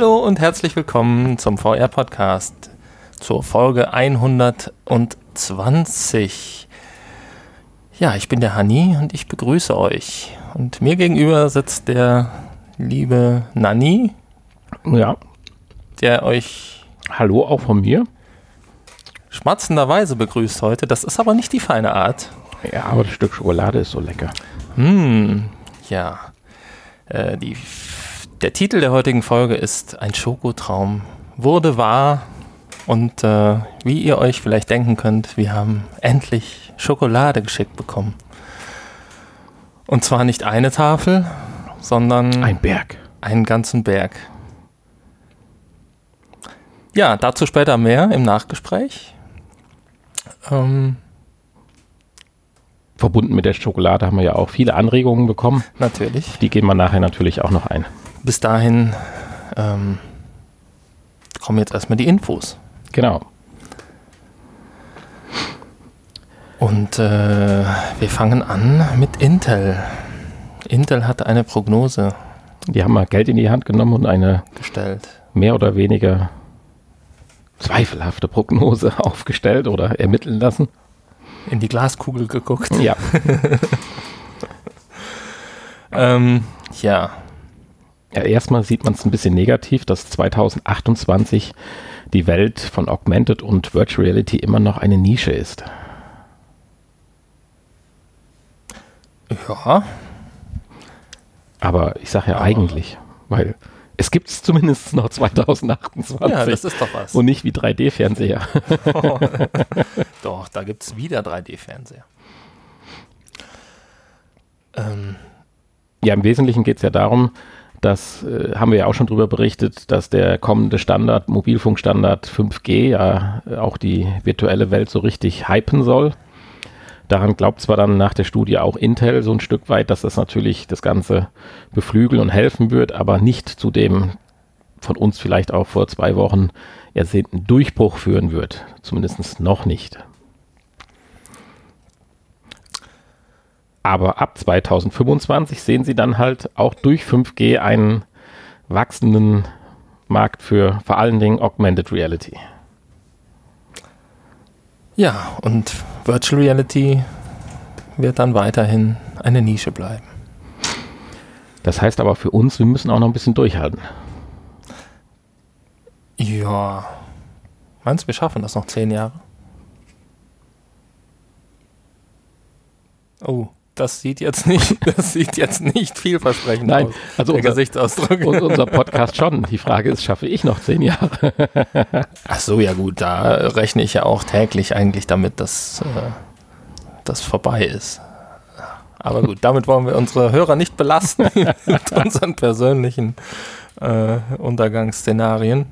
Hallo und herzlich willkommen zum VR-Podcast zur Folge 120. Ja, ich bin der Hani und ich begrüße euch. Und mir gegenüber sitzt der liebe Nani. Ja. Der euch. Hallo auch von mir. Schmatzenderweise begrüßt heute. Das ist aber nicht die feine Art. Ja, aber das Stück Schokolade ist so lecker. Hm, ja. Äh, die der Titel der heutigen Folge ist Ein Schokotraum wurde wahr. Und äh, wie ihr euch vielleicht denken könnt, wir haben endlich Schokolade geschickt bekommen. Und zwar nicht eine Tafel, sondern ein Berg. Einen ganzen Berg. Ja, dazu später mehr im Nachgespräch. Ähm, Verbunden mit der Schokolade haben wir ja auch viele Anregungen bekommen. Natürlich. Die gehen wir nachher natürlich auch noch ein bis dahin ähm, kommen jetzt erstmal die Infos. Genau. Und äh, wir fangen an mit Intel. Intel hat eine Prognose. Die haben mal Geld in die Hand genommen und eine gestellt. Mehr oder weniger zweifelhafte Prognose aufgestellt oder ermitteln lassen. In die Glaskugel geguckt. Ja. ähm, ja, ja, erstmal sieht man es ein bisschen negativ, dass 2028 die Welt von Augmented und Virtual Reality immer noch eine Nische ist. Ja. Aber ich sage ja Aber eigentlich, weil es gibt es zumindest noch 2028. Ja, das ist doch was. Und nicht wie 3D-Fernseher. doch, da gibt es wieder 3D-Fernseher. Ähm. Ja, im Wesentlichen geht es ja darum, das äh, haben wir ja auch schon darüber berichtet, dass der kommende Standard, Mobilfunkstandard 5G, ja auch die virtuelle Welt so richtig hypen soll. Daran glaubt zwar dann nach der Studie auch Intel so ein Stück weit, dass das natürlich das Ganze beflügeln und helfen wird, aber nicht zu dem von uns vielleicht auch vor zwei Wochen ersehnten Durchbruch führen wird. Zumindest noch nicht. Aber ab 2025 sehen Sie dann halt auch durch 5G einen wachsenden Markt für vor allen Dingen Augmented Reality. Ja, und Virtual Reality wird dann weiterhin eine Nische bleiben. Das heißt aber für uns, wir müssen auch noch ein bisschen durchhalten. Ja. Meinst du, wir schaffen das noch zehn Jahre? Oh das sieht jetzt nicht, das sieht jetzt nicht vielversprechend Nein, aus. Also unser, Gesichtsausdruck. Und unser Podcast schon. Die Frage ist, schaffe ich noch zehn Jahre? Ach so, ja gut, da rechne ich ja auch täglich eigentlich damit, dass äh, das vorbei ist. Aber gut, damit wollen wir unsere Hörer nicht belasten mit unseren persönlichen äh, Untergangsszenarien.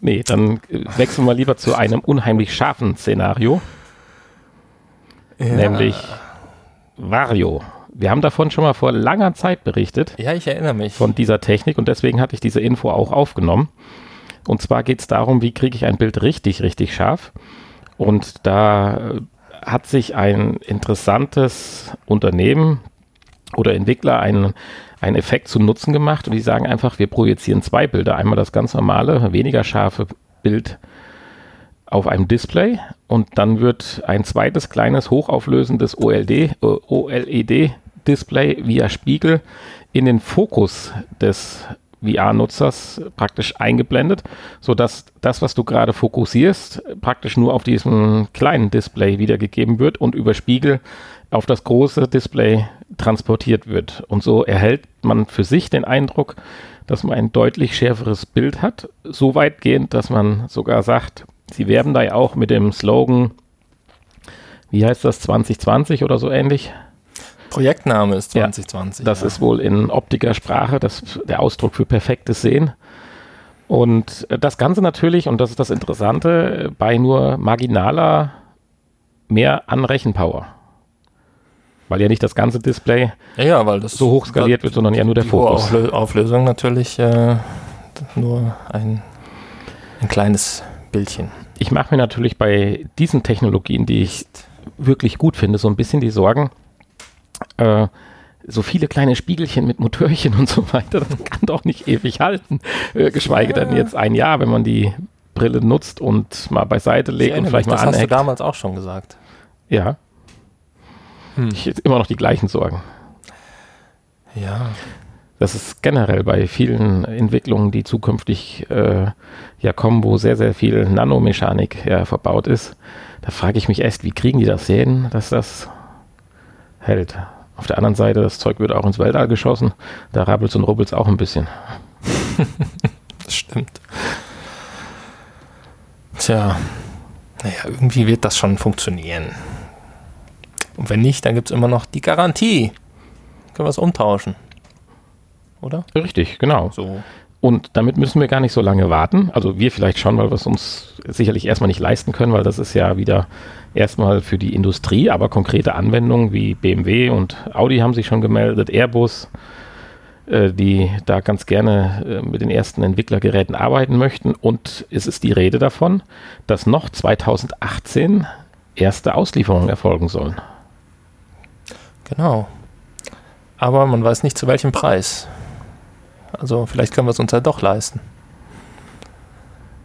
Nee, dann äh, wechseln wir lieber zu einem unheimlich scharfen Szenario. Ja. Nämlich Vario. Wir haben davon schon mal vor langer Zeit berichtet. Ja, ich erinnere mich. Von dieser Technik und deswegen hatte ich diese Info auch aufgenommen. Und zwar geht es darum, wie kriege ich ein Bild richtig, richtig scharf. Und da äh, hat sich ein interessantes Unternehmen oder Entwickler einen, einen Effekt zum Nutzen gemacht und die sagen einfach, wir projizieren zwei Bilder. Einmal das ganz normale, weniger scharfe Bild auf einem Display und dann wird ein zweites kleines hochauflösendes OLD, äh, OLED-Display via Spiegel in den Fokus des VR-Nutzers praktisch eingeblendet, sodass das, was du gerade fokussierst, praktisch nur auf diesem kleinen Display wiedergegeben wird und über Spiegel auf das große Display transportiert wird. Und so erhält man für sich den Eindruck, dass man ein deutlich schärferes Bild hat, so weitgehend, dass man sogar sagt, Sie werben da ja auch mit dem Slogan, wie heißt das, 2020 oder so ähnlich? Projektname ist 2020. Ja, das ja. ist wohl in Optikersprache das, der Ausdruck für perfektes Sehen. Und das Ganze natürlich, und das ist das Interessante, bei nur marginaler mehr an Rechenpower. Weil ja nicht das ganze Display ja, ja, das so hoch skaliert wird, sondern ja nur der Fokus. Auflösung natürlich äh, nur ein, ein kleines Bildchen ich mache mir natürlich bei diesen Technologien, die ich wirklich gut finde, so ein bisschen die Sorgen, äh, so viele kleine Spiegelchen mit Motörchen und so weiter, das kann doch nicht ewig halten. Äh, geschweige ja. denn jetzt ein Jahr, wenn man die Brille nutzt und mal beiseite legt und vielleicht mich, mal Das hast du damals auch schon gesagt. Ja. Hm. Ich hätte immer noch die gleichen Sorgen. Ja. Das ist generell bei vielen Entwicklungen, die zukünftig äh, ja kommen, wo sehr, sehr viel Nanomechanik ja, verbaut ist. Da frage ich mich erst, wie kriegen die das hin, dass das hält. Auf der anderen Seite, das Zeug wird auch ins Weltall geschossen. Da rabbelt und rubbelt es auch ein bisschen. das stimmt. Tja, naja, irgendwie wird das schon funktionieren. Und wenn nicht, dann gibt es immer noch die Garantie. Können wir es umtauschen. Oder? Richtig, genau. So. Und damit müssen wir gar nicht so lange warten. Also wir vielleicht schon, weil wir es uns sicherlich erstmal nicht leisten können, weil das ist ja wieder erstmal für die Industrie, aber konkrete Anwendungen wie BMW und Audi haben sich schon gemeldet, Airbus, äh, die da ganz gerne äh, mit den ersten Entwicklergeräten arbeiten möchten. Und es ist die Rede davon, dass noch 2018 erste Auslieferungen erfolgen sollen. Genau. Aber man weiß nicht zu welchem Preis. Also vielleicht können wir es uns ja doch leisten.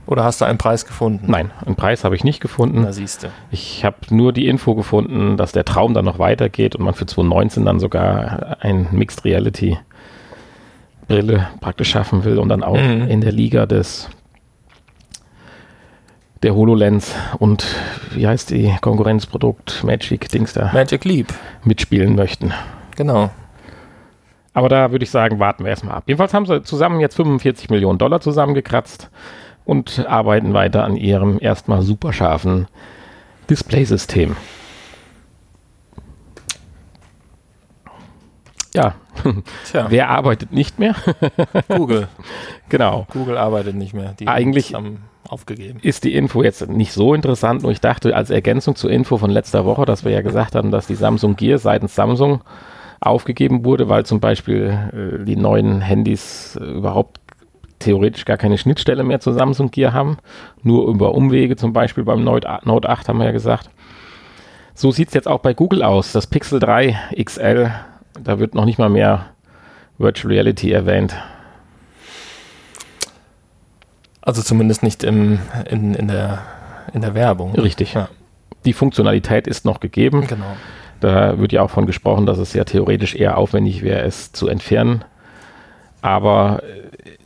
Oder hast du einen Preis gefunden? Nein, einen Preis habe ich nicht gefunden. Da siehst du. Ich habe nur die Info gefunden, dass der Traum dann noch weitergeht und man für 2019 dann sogar ein Mixed Reality Brille praktisch schaffen will und dann auch mhm. in der Liga des der HoloLens und wie heißt die Konkurrenzprodukt Magic Dings da? Magic Leap mitspielen möchten. Genau. Aber da würde ich sagen, warten wir erstmal ab. Jedenfalls haben sie zusammen jetzt 45 Millionen Dollar zusammengekratzt und arbeiten weiter an ihrem erstmal super scharfen Displaysystem. Ja, Tja. wer arbeitet nicht mehr? Google. Genau. Google arbeitet nicht mehr. Die Eigentlich haben aufgegeben. Ist die Info jetzt nicht so interessant, nur ich dachte als Ergänzung zur Info von letzter Woche, dass wir ja gesagt haben, dass die Samsung Gear seitens Samsung aufgegeben wurde, weil zum Beispiel äh, die neuen Handys äh, überhaupt theoretisch gar keine Schnittstelle mehr zu Samsung Gear haben, nur über Umwege, zum Beispiel beim Note, Note 8 haben wir ja gesagt. So sieht es jetzt auch bei Google aus. Das Pixel 3 XL, da wird noch nicht mal mehr Virtual Reality erwähnt. Also zumindest nicht im, in, in, der, in der Werbung. Richtig. Ja. Die Funktionalität ist noch gegeben. Genau. Da wird ja auch von gesprochen, dass es ja theoretisch eher aufwendig wäre, es zu entfernen. Aber äh,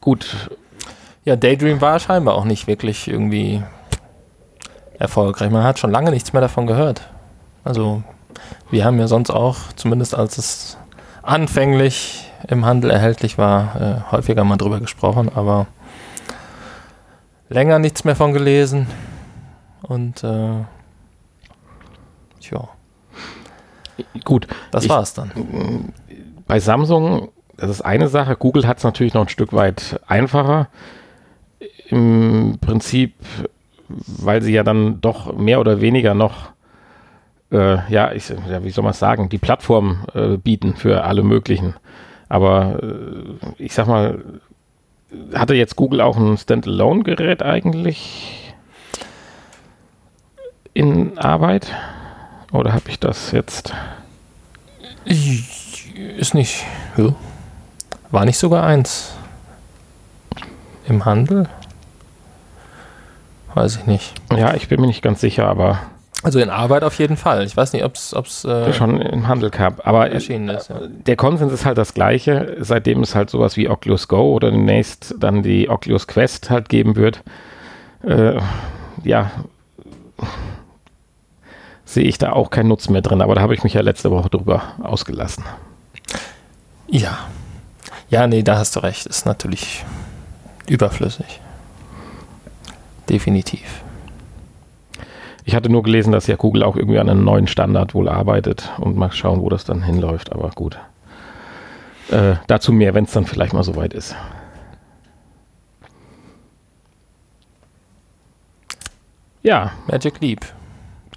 gut. Ja, Daydream war scheinbar auch nicht wirklich irgendwie erfolgreich. Man hat schon lange nichts mehr davon gehört. Also, wir haben ja sonst auch, zumindest als es anfänglich im Handel erhältlich war, äh, häufiger mal drüber gesprochen, aber länger nichts mehr von gelesen. Und äh, Tja. Gut. Das ich, war's dann. Bei Samsung, das ist eine Sache. Google hat es natürlich noch ein Stück weit einfacher. Im Prinzip, weil sie ja dann doch mehr oder weniger noch, äh, ja, ich, ja, wie soll man es sagen, die Plattform äh, bieten für alle möglichen. Aber äh, ich sag mal, hatte jetzt Google auch ein Standalone-Gerät eigentlich in Arbeit? Oder habe ich das jetzt? Ist nicht. Ja. War nicht sogar eins im Handel? Weiß ich nicht. Ja, ich bin mir nicht ganz sicher, aber. Also in Arbeit auf jeden Fall. Ich weiß nicht, ob es äh, schon im Handel gab. Aber erschienen ist, ja. der Konsens ist halt das gleiche, seitdem es halt sowas wie Oculus Go oder demnächst dann die Oculus Quest halt geben wird. Äh, ja, sehe ich da auch keinen Nutzen mehr drin. Aber da habe ich mich ja letzte Woche drüber ausgelassen. Ja. Ja, nee, da hast du recht. Ist natürlich überflüssig. Definitiv. Ich hatte nur gelesen, dass ja Google auch irgendwie an einem neuen Standard wohl arbeitet und mal schauen, wo das dann hinläuft. Aber gut. Äh, dazu mehr, wenn es dann vielleicht mal soweit ist. Ja. Magic Leap.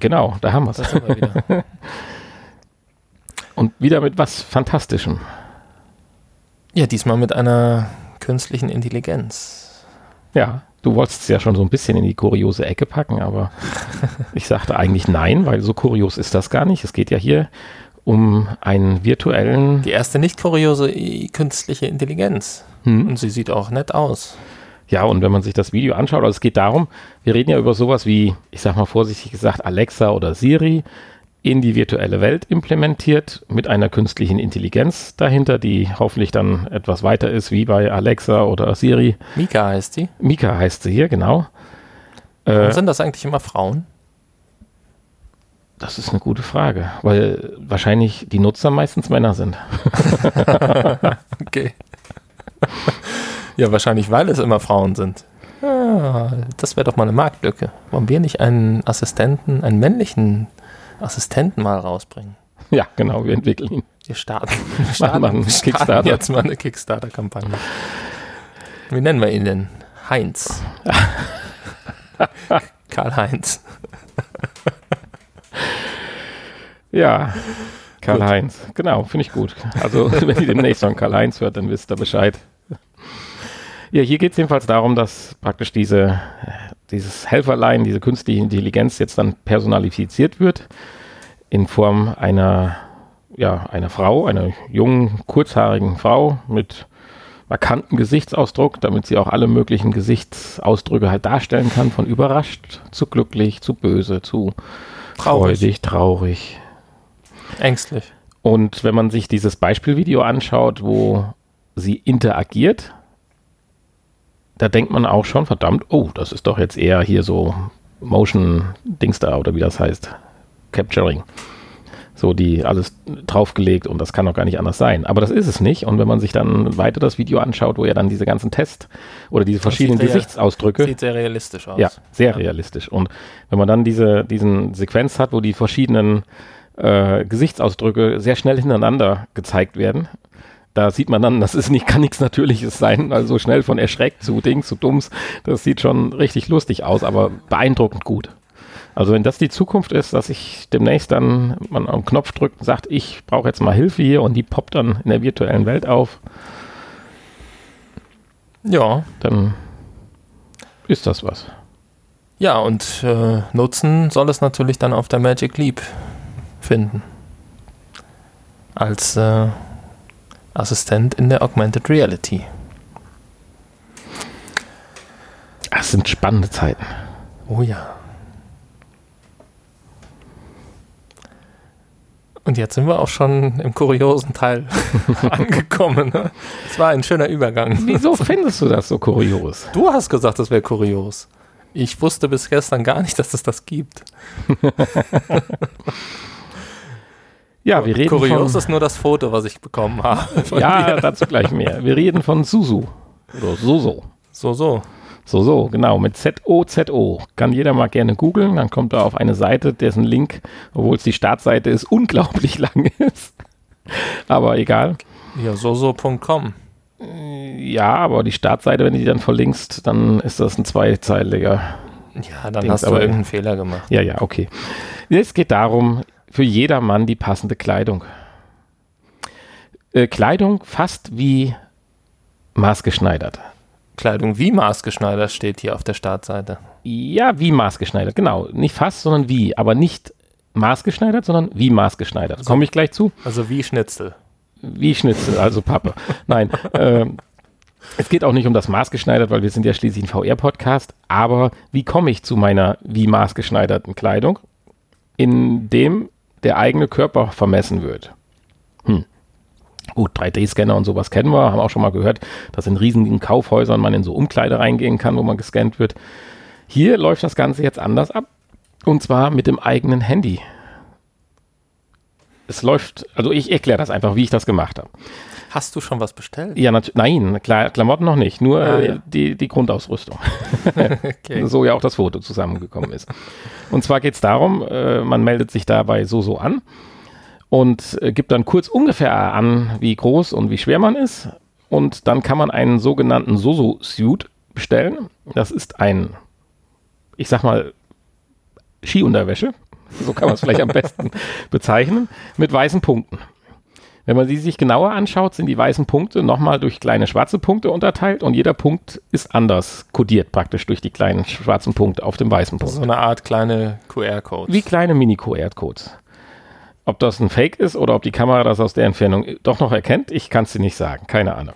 Genau, da haben wir es. Wieder. Und wieder mit was Fantastischem. Ja, diesmal mit einer künstlichen Intelligenz. Ja, du wolltest es ja schon so ein bisschen in die kuriose Ecke packen, aber ich sagte eigentlich nein, weil so kurios ist das gar nicht. Es geht ja hier um einen virtuellen. Die erste nicht kuriose i- künstliche Intelligenz. Hm. Und sie sieht auch nett aus. Ja, und wenn man sich das Video anschaut, also es geht darum, wir reden ja über sowas wie, ich sag mal vorsichtig gesagt, Alexa oder Siri in die virtuelle Welt implementiert mit einer künstlichen Intelligenz dahinter, die hoffentlich dann etwas weiter ist wie bei Alexa oder Siri. Mika heißt die. Mika heißt sie hier, genau. Warum Äh, sind das eigentlich immer Frauen? das ist eine gute Frage, weil wahrscheinlich die Nutzer meistens Männer sind. Okay. ja, wahrscheinlich, weil es immer Frauen sind. Ah, das wäre doch mal eine Marktlücke. Wollen wir nicht einen Assistenten, einen männlichen Assistenten mal rausbringen? Ja, genau, wir entwickeln ihn. Wir starten, wir starten, wir starten Kickstarter. jetzt mal eine Kickstarter-Kampagne. Wie nennen wir ihn denn? Heinz. Karl-Heinz. Ja, Karl-Heinz. Genau, finde ich gut. Also, wenn ihr demnächst von Karl-Heinz hört, dann wisst ihr Bescheid. Ja, hier geht es jedenfalls darum, dass praktisch diese, äh, dieses Helferlein, diese künstliche Intelligenz jetzt dann personalifiziert wird in Form einer, ja, einer Frau, einer jungen, kurzhaarigen Frau mit markantem Gesichtsausdruck, damit sie auch alle möglichen Gesichtsausdrücke halt darstellen kann, von überrascht zu glücklich, zu böse, zu Traurig. freudig, traurig, Ängstlich. und wenn man sich dieses Beispielvideo anschaut, wo sie interagiert, da denkt man auch schon, verdammt, oh, das ist doch jetzt eher hier so Motion-Dings da oder wie das heißt, Capturing. So, die alles draufgelegt und das kann doch gar nicht anders sein. Aber das ist es nicht. Und wenn man sich dann weiter das Video anschaut, wo ja dann diese ganzen Tests oder diese verschiedenen sieht ja- Gesichtsausdrücke. Sieht sehr realistisch aus. Ja, sehr realistisch. Und wenn man dann diese diesen Sequenz hat, wo die verschiedenen äh, Gesichtsausdrücke sehr schnell hintereinander gezeigt werden, da sieht man dann, das ist nicht, kann nichts Natürliches sein, also schnell von erschreckt zu Dings zu Dumms, das sieht schon richtig lustig aus, aber beeindruckend gut. Also wenn das die Zukunft ist, dass ich demnächst dann man am Knopf drückt und sagt, ich brauche jetzt mal Hilfe hier und die poppt dann in der virtuellen Welt auf, Ja, dann ist das was. ja und äh, nutzen soll es natürlich dann auf der Magic Leap finden. Als äh, Assistent in der Augmented Reality. Das sind spannende Zeiten. Oh ja. Und jetzt sind wir auch schon im kuriosen Teil angekommen. Ne? Es war ein schöner Übergang. Wieso findest du das so kurios? Du hast gesagt, das wäre kurios. Ich wusste bis gestern gar nicht, dass es das gibt. Ja, wir reden Kurios von, ist nur das Foto, was ich bekommen habe. Ja, dir. dazu gleich mehr. Wir reden von Susu. Oder Soso. So, so. So, so, genau, mit Z-O-Z-O. Kann jeder mal gerne googeln, dann kommt er auf eine Seite, dessen Link, obwohl es die Startseite ist, unglaublich lang ist. Aber egal. Ja, soso.com. Ja, aber die Startseite, wenn du die dann verlinkst, dann ist das ein zweizeiliger. Ja, dann Dings, hast du aber- irgendeinen Fehler gemacht. Ja, ja, okay. Es geht darum, für jedermann die passende Kleidung. Äh, Kleidung fast wie maßgeschneidert. Kleidung wie maßgeschneidert steht hier auf der Startseite. Ja, wie maßgeschneidert, genau. Nicht fast, sondern wie. Aber nicht maßgeschneidert, sondern wie maßgeschneidert. Komme ich gleich zu. Also wie Schnitzel. Wie Schnitzel, also Pappe. Nein, ähm, es geht auch nicht um das maßgeschneidert, weil wir sind ja schließlich ein VR-Podcast. Aber wie komme ich zu meiner wie maßgeschneiderten Kleidung, in dem der eigene Körper vermessen wird? Hm. Gut, 3D-Scanner und sowas kennen wir, haben auch schon mal gehört, dass in riesigen Kaufhäusern man in so Umkleide reingehen kann, wo man gescannt wird. Hier läuft das Ganze jetzt anders ab. Und zwar mit dem eigenen Handy. Es läuft, also ich erkläre das einfach, wie ich das gemacht habe. Hast du schon was bestellt? Ja, nein, Kla Klamotten noch nicht, nur Ah, äh, ja. die, die Grundausrüstung. Okay. So ja auch das Foto zusammengekommen ist. Und zwar geht es darum, äh, man meldet sich dabei so so an und äh, gibt dann kurz ungefähr an, wie groß und wie schwer man ist. Und dann kann man einen sogenannten Soso-Suit bestellen. Das ist ein, ich sag mal, Skiunterwäsche. So kann man es vielleicht am besten bezeichnen, mit weißen Punkten. Wenn man sie sich genauer anschaut, sind die weißen Punkte nochmal durch kleine schwarze Punkte unterteilt und jeder Punkt ist anders kodiert praktisch durch die kleinen schwarzen Punkte auf dem weißen Punkt. So eine Art kleine QR-Code. Wie kleine Mini-QR-Codes. Ob das ein Fake ist oder ob die Kamera das aus der Entfernung doch noch erkennt, ich kann es dir nicht sagen. Keine Ahnung.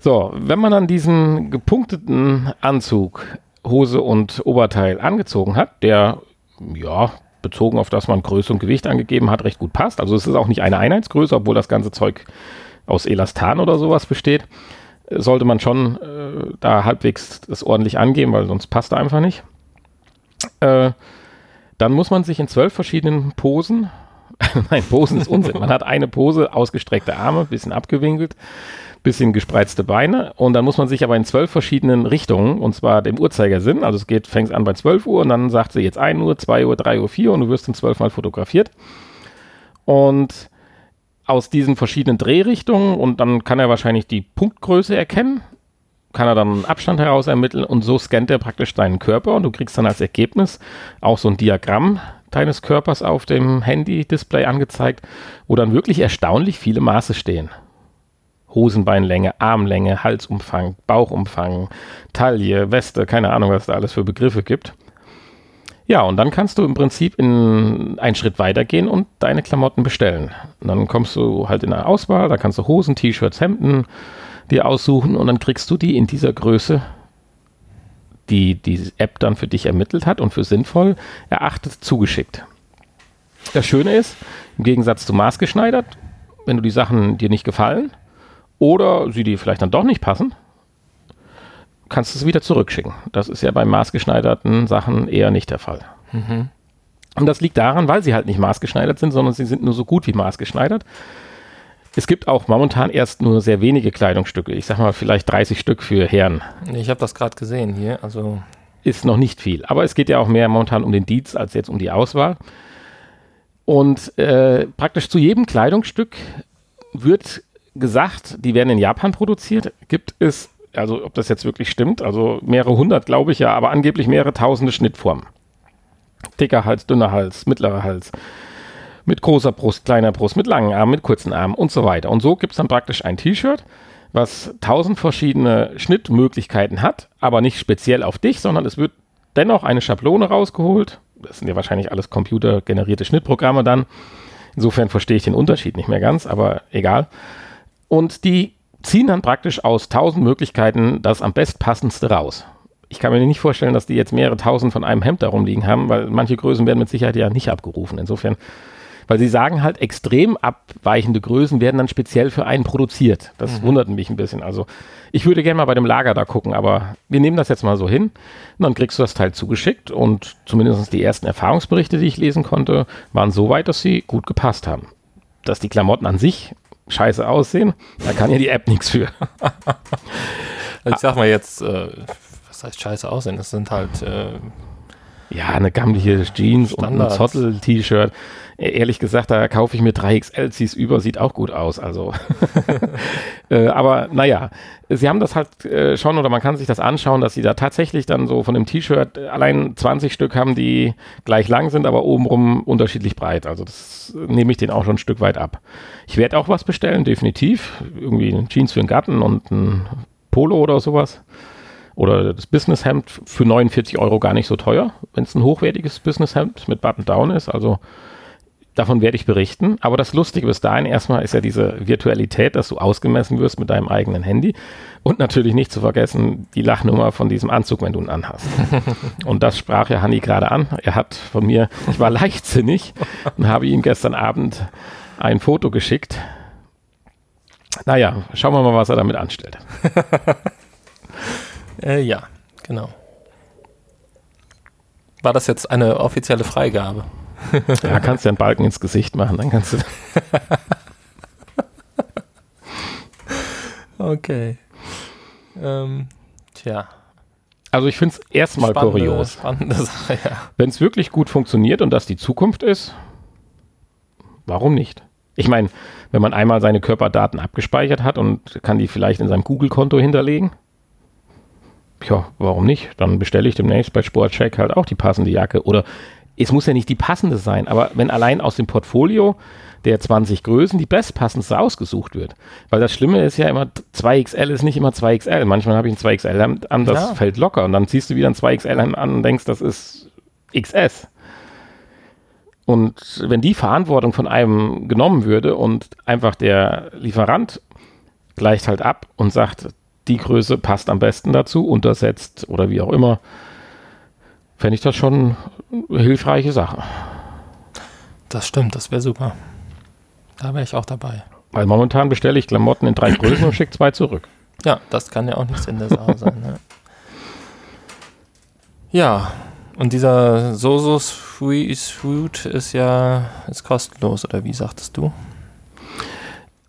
So, wenn man dann diesen gepunkteten Anzug, Hose und Oberteil angezogen hat, der, ja, bezogen auf das man Größe und Gewicht angegeben hat, recht gut passt. Also es ist auch nicht eine Einheitsgröße, obwohl das ganze Zeug aus Elastan oder sowas besteht. Sollte man schon äh, da halbwegs das ordentlich angeben, weil sonst passt er einfach nicht. Äh, dann muss man sich in zwölf verschiedenen Posen, nein, Posen ist Unsinn, man hat eine Pose, ausgestreckte Arme, bisschen abgewinkelt, bisschen gespreizte Beine und dann muss man sich aber in zwölf verschiedenen Richtungen, und zwar dem Uhrzeigersinn, also es geht, fängt an bei 12 Uhr und dann sagt sie jetzt 1 Uhr, 2 Uhr, 3 Uhr, 4 Uhr und du wirst in zwölf Mal fotografiert. Und aus diesen verschiedenen Drehrichtungen und dann kann er wahrscheinlich die Punktgröße erkennen, kann er dann einen Abstand heraus ermitteln und so scannt er praktisch deinen Körper und du kriegst dann als Ergebnis auch so ein Diagramm deines Körpers auf dem Handy-Display angezeigt, wo dann wirklich erstaunlich viele Maße stehen. Hosenbeinlänge, Armlänge, Halsumfang, Bauchumfang, Taille, Weste, keine Ahnung, was da alles für Begriffe gibt. Ja, und dann kannst du im Prinzip in einen Schritt weitergehen und deine Klamotten bestellen. Und dann kommst du halt in eine Auswahl, da kannst du Hosen, T-Shirts, Hemden dir aussuchen und dann kriegst du die in dieser Größe, die die App dann für dich ermittelt hat und für sinnvoll erachtet, zugeschickt. Das Schöne ist, im Gegensatz zu maßgeschneidert, wenn du die Sachen dir nicht gefallen, oder sie dir vielleicht dann doch nicht passen, kannst du sie wieder zurückschicken. Das ist ja bei maßgeschneiderten Sachen eher nicht der Fall. Mhm. Und das liegt daran, weil sie halt nicht maßgeschneidert sind, sondern sie sind nur so gut wie maßgeschneidert. Es gibt auch momentan erst nur sehr wenige Kleidungsstücke. Ich sag mal vielleicht 30 Stück für Herren. Ich habe das gerade gesehen hier. Also ist noch nicht viel. Aber es geht ja auch mehr momentan um den Dienst als jetzt um die Auswahl. Und äh, praktisch zu jedem Kleidungsstück wird gesagt, die werden in Japan produziert, gibt es, also ob das jetzt wirklich stimmt, also mehrere hundert glaube ich ja, aber angeblich mehrere tausende Schnittformen. Dicker Hals, dünner Hals, mittlerer Hals, mit großer Brust, kleiner Brust, mit langen Armen, mit kurzen Armen und so weiter. Und so gibt es dann praktisch ein T-Shirt, was tausend verschiedene Schnittmöglichkeiten hat, aber nicht speziell auf dich, sondern es wird dennoch eine Schablone rausgeholt. Das sind ja wahrscheinlich alles computergenerierte Schnittprogramme dann. Insofern verstehe ich den Unterschied nicht mehr ganz, aber egal. Und die ziehen dann praktisch aus tausend Möglichkeiten das am bestpassendste raus. Ich kann mir nicht vorstellen, dass die jetzt mehrere tausend von einem Hemd darum liegen haben, weil manche Größen werden mit Sicherheit ja nicht abgerufen. Insofern, weil sie sagen halt, extrem abweichende Größen werden dann speziell für einen produziert. Das mhm. wundert mich ein bisschen. Also ich würde gerne mal bei dem Lager da gucken, aber wir nehmen das jetzt mal so hin. Und dann kriegst du das Teil zugeschickt und zumindest die ersten Erfahrungsberichte, die ich lesen konnte, waren so weit, dass sie gut gepasst haben. Dass die Klamotten an sich scheiße aussehen, da kann ja die App nichts für. also ich sag mal jetzt, äh, was heißt scheiße aussehen? Das sind halt äh, ja eine gammelige Jeans Standards. und ein Zottel-T-Shirt. E-, ehrlich gesagt, da kaufe ich mir 3XL, zieh's über, sieht auch gut aus. Also, äh, aber naja, sie haben das halt äh, schon oder man kann sich das anschauen, dass sie da tatsächlich dann so von dem T-Shirt allein 20 Stück haben, die gleich lang sind, aber obenrum unterschiedlich breit. Also das nehme ich den auch schon ein Stück weit ab. Ich werde auch was bestellen, definitiv. Irgendwie ein Jeans für den Garten und ein Polo oder sowas. Oder das Businesshemd für 49 Euro gar nicht so teuer, wenn es ein hochwertiges Businesshemd mit Button-Down ist. Also Davon werde ich berichten. Aber das Lustige bis dahin erstmal ist ja diese Virtualität, dass du ausgemessen wirst mit deinem eigenen Handy. Und natürlich nicht zu vergessen, die Lachnummer von diesem Anzug, wenn du ihn anhast. und das sprach ja Hanni gerade an. Er hat von mir, ich war leichtsinnig und habe ihm gestern Abend ein Foto geschickt. Naja, schauen wir mal, was er damit anstellt. äh, ja, genau. War das jetzt eine offizielle Freigabe? ja, kannst du einen Balken ins Gesicht machen, dann kannst du. okay. Ähm, tja. Also ich finde es erstmal kurios. Spannende Sache, ja. Wenn es wirklich gut funktioniert und das die Zukunft ist, warum nicht? Ich meine, wenn man einmal seine Körperdaten abgespeichert hat und kann die vielleicht in seinem Google-Konto hinterlegen, ja, warum nicht? Dann bestelle ich demnächst bei Sportcheck halt auch die passende Jacke oder es muss ja nicht die passende sein, aber wenn allein aus dem Portfolio der 20 Größen die bestpassendste ausgesucht wird. Weil das Schlimme ist ja immer, 2XL ist nicht immer 2XL. Manchmal habe ich ein 2XL an, das ja. fällt locker und dann ziehst du wieder ein 2XL an und denkst, das ist XS. Und wenn die Verantwortung von einem genommen würde und einfach der Lieferant gleicht halt ab und sagt, die Größe passt am besten dazu, untersetzt oder wie auch immer, fände ich das schon eine hilfreiche Sache. Das stimmt, das wäre super. Da wäre ich auch dabei. Weil momentan bestelle ich Klamotten in drei Größen und schicke zwei zurück. Ja, das kann ja auch nichts in der Sache sein. Ne? Ja, und dieser Soso Sweet Fruit ist ja ist kostenlos, oder wie sagtest du?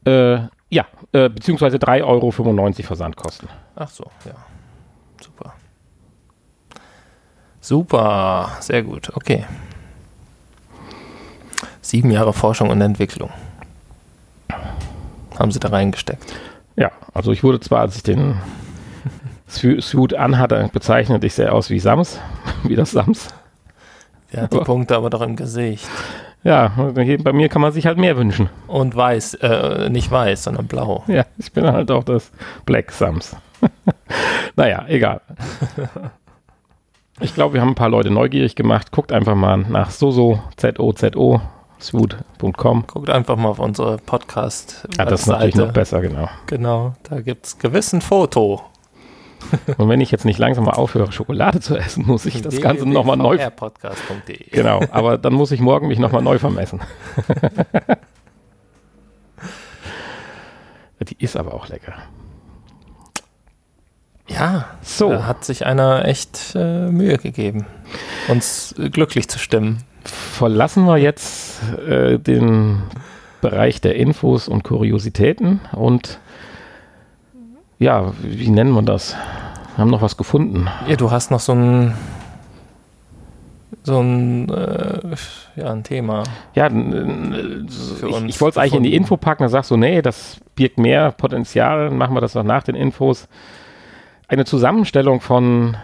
Äh, ja, äh, beziehungsweise 3,95 Euro Versandkosten. Ach so, ja. Super. Super, sehr gut, okay. Sieben Jahre Forschung und Entwicklung haben sie da reingesteckt. Ja, also ich wurde zwar, als ich den Suit anhatte, bezeichnet, ich sehe aus wie Sams, wie das Sams. Der hat die aber, Punkte aber doch im Gesicht. Ja, bei mir kann man sich halt mehr wünschen. Und weiß, äh, nicht weiß, sondern blau. Ja, ich bin halt auch das Black Sams. naja, egal. Ich glaube, wir haben ein paar Leute neugierig gemacht. Guckt einfach mal nach Z-O-Z-O, swoot.com. Guckt einfach mal auf unsere podcast Ja, das ist natürlich noch besser, genau. Genau, da gibt es gewiss ein Foto. Und wenn ich jetzt nicht langsam mal aufhöre, Schokolade zu essen, muss ich das Ganze nochmal neu. Genau, aber dann muss ich morgen mich nochmal neu vermessen. Die ist aber auch lecker. Ja, so. Da hat sich einer echt äh, Mühe gegeben, uns glücklich zu stimmen. Verlassen wir jetzt äh, den Bereich der Infos und Kuriositäten und ja, wie nennen wir das? Wir haben noch was gefunden. Ja, du hast noch so ein so ein, äh, ja, ein Thema. Ja, ich, ich wollte es eigentlich in die Info packen, dann sagst du, nee, das birgt mehr Potenzial, machen wir das noch nach den Infos. Eine Zusammenstellung von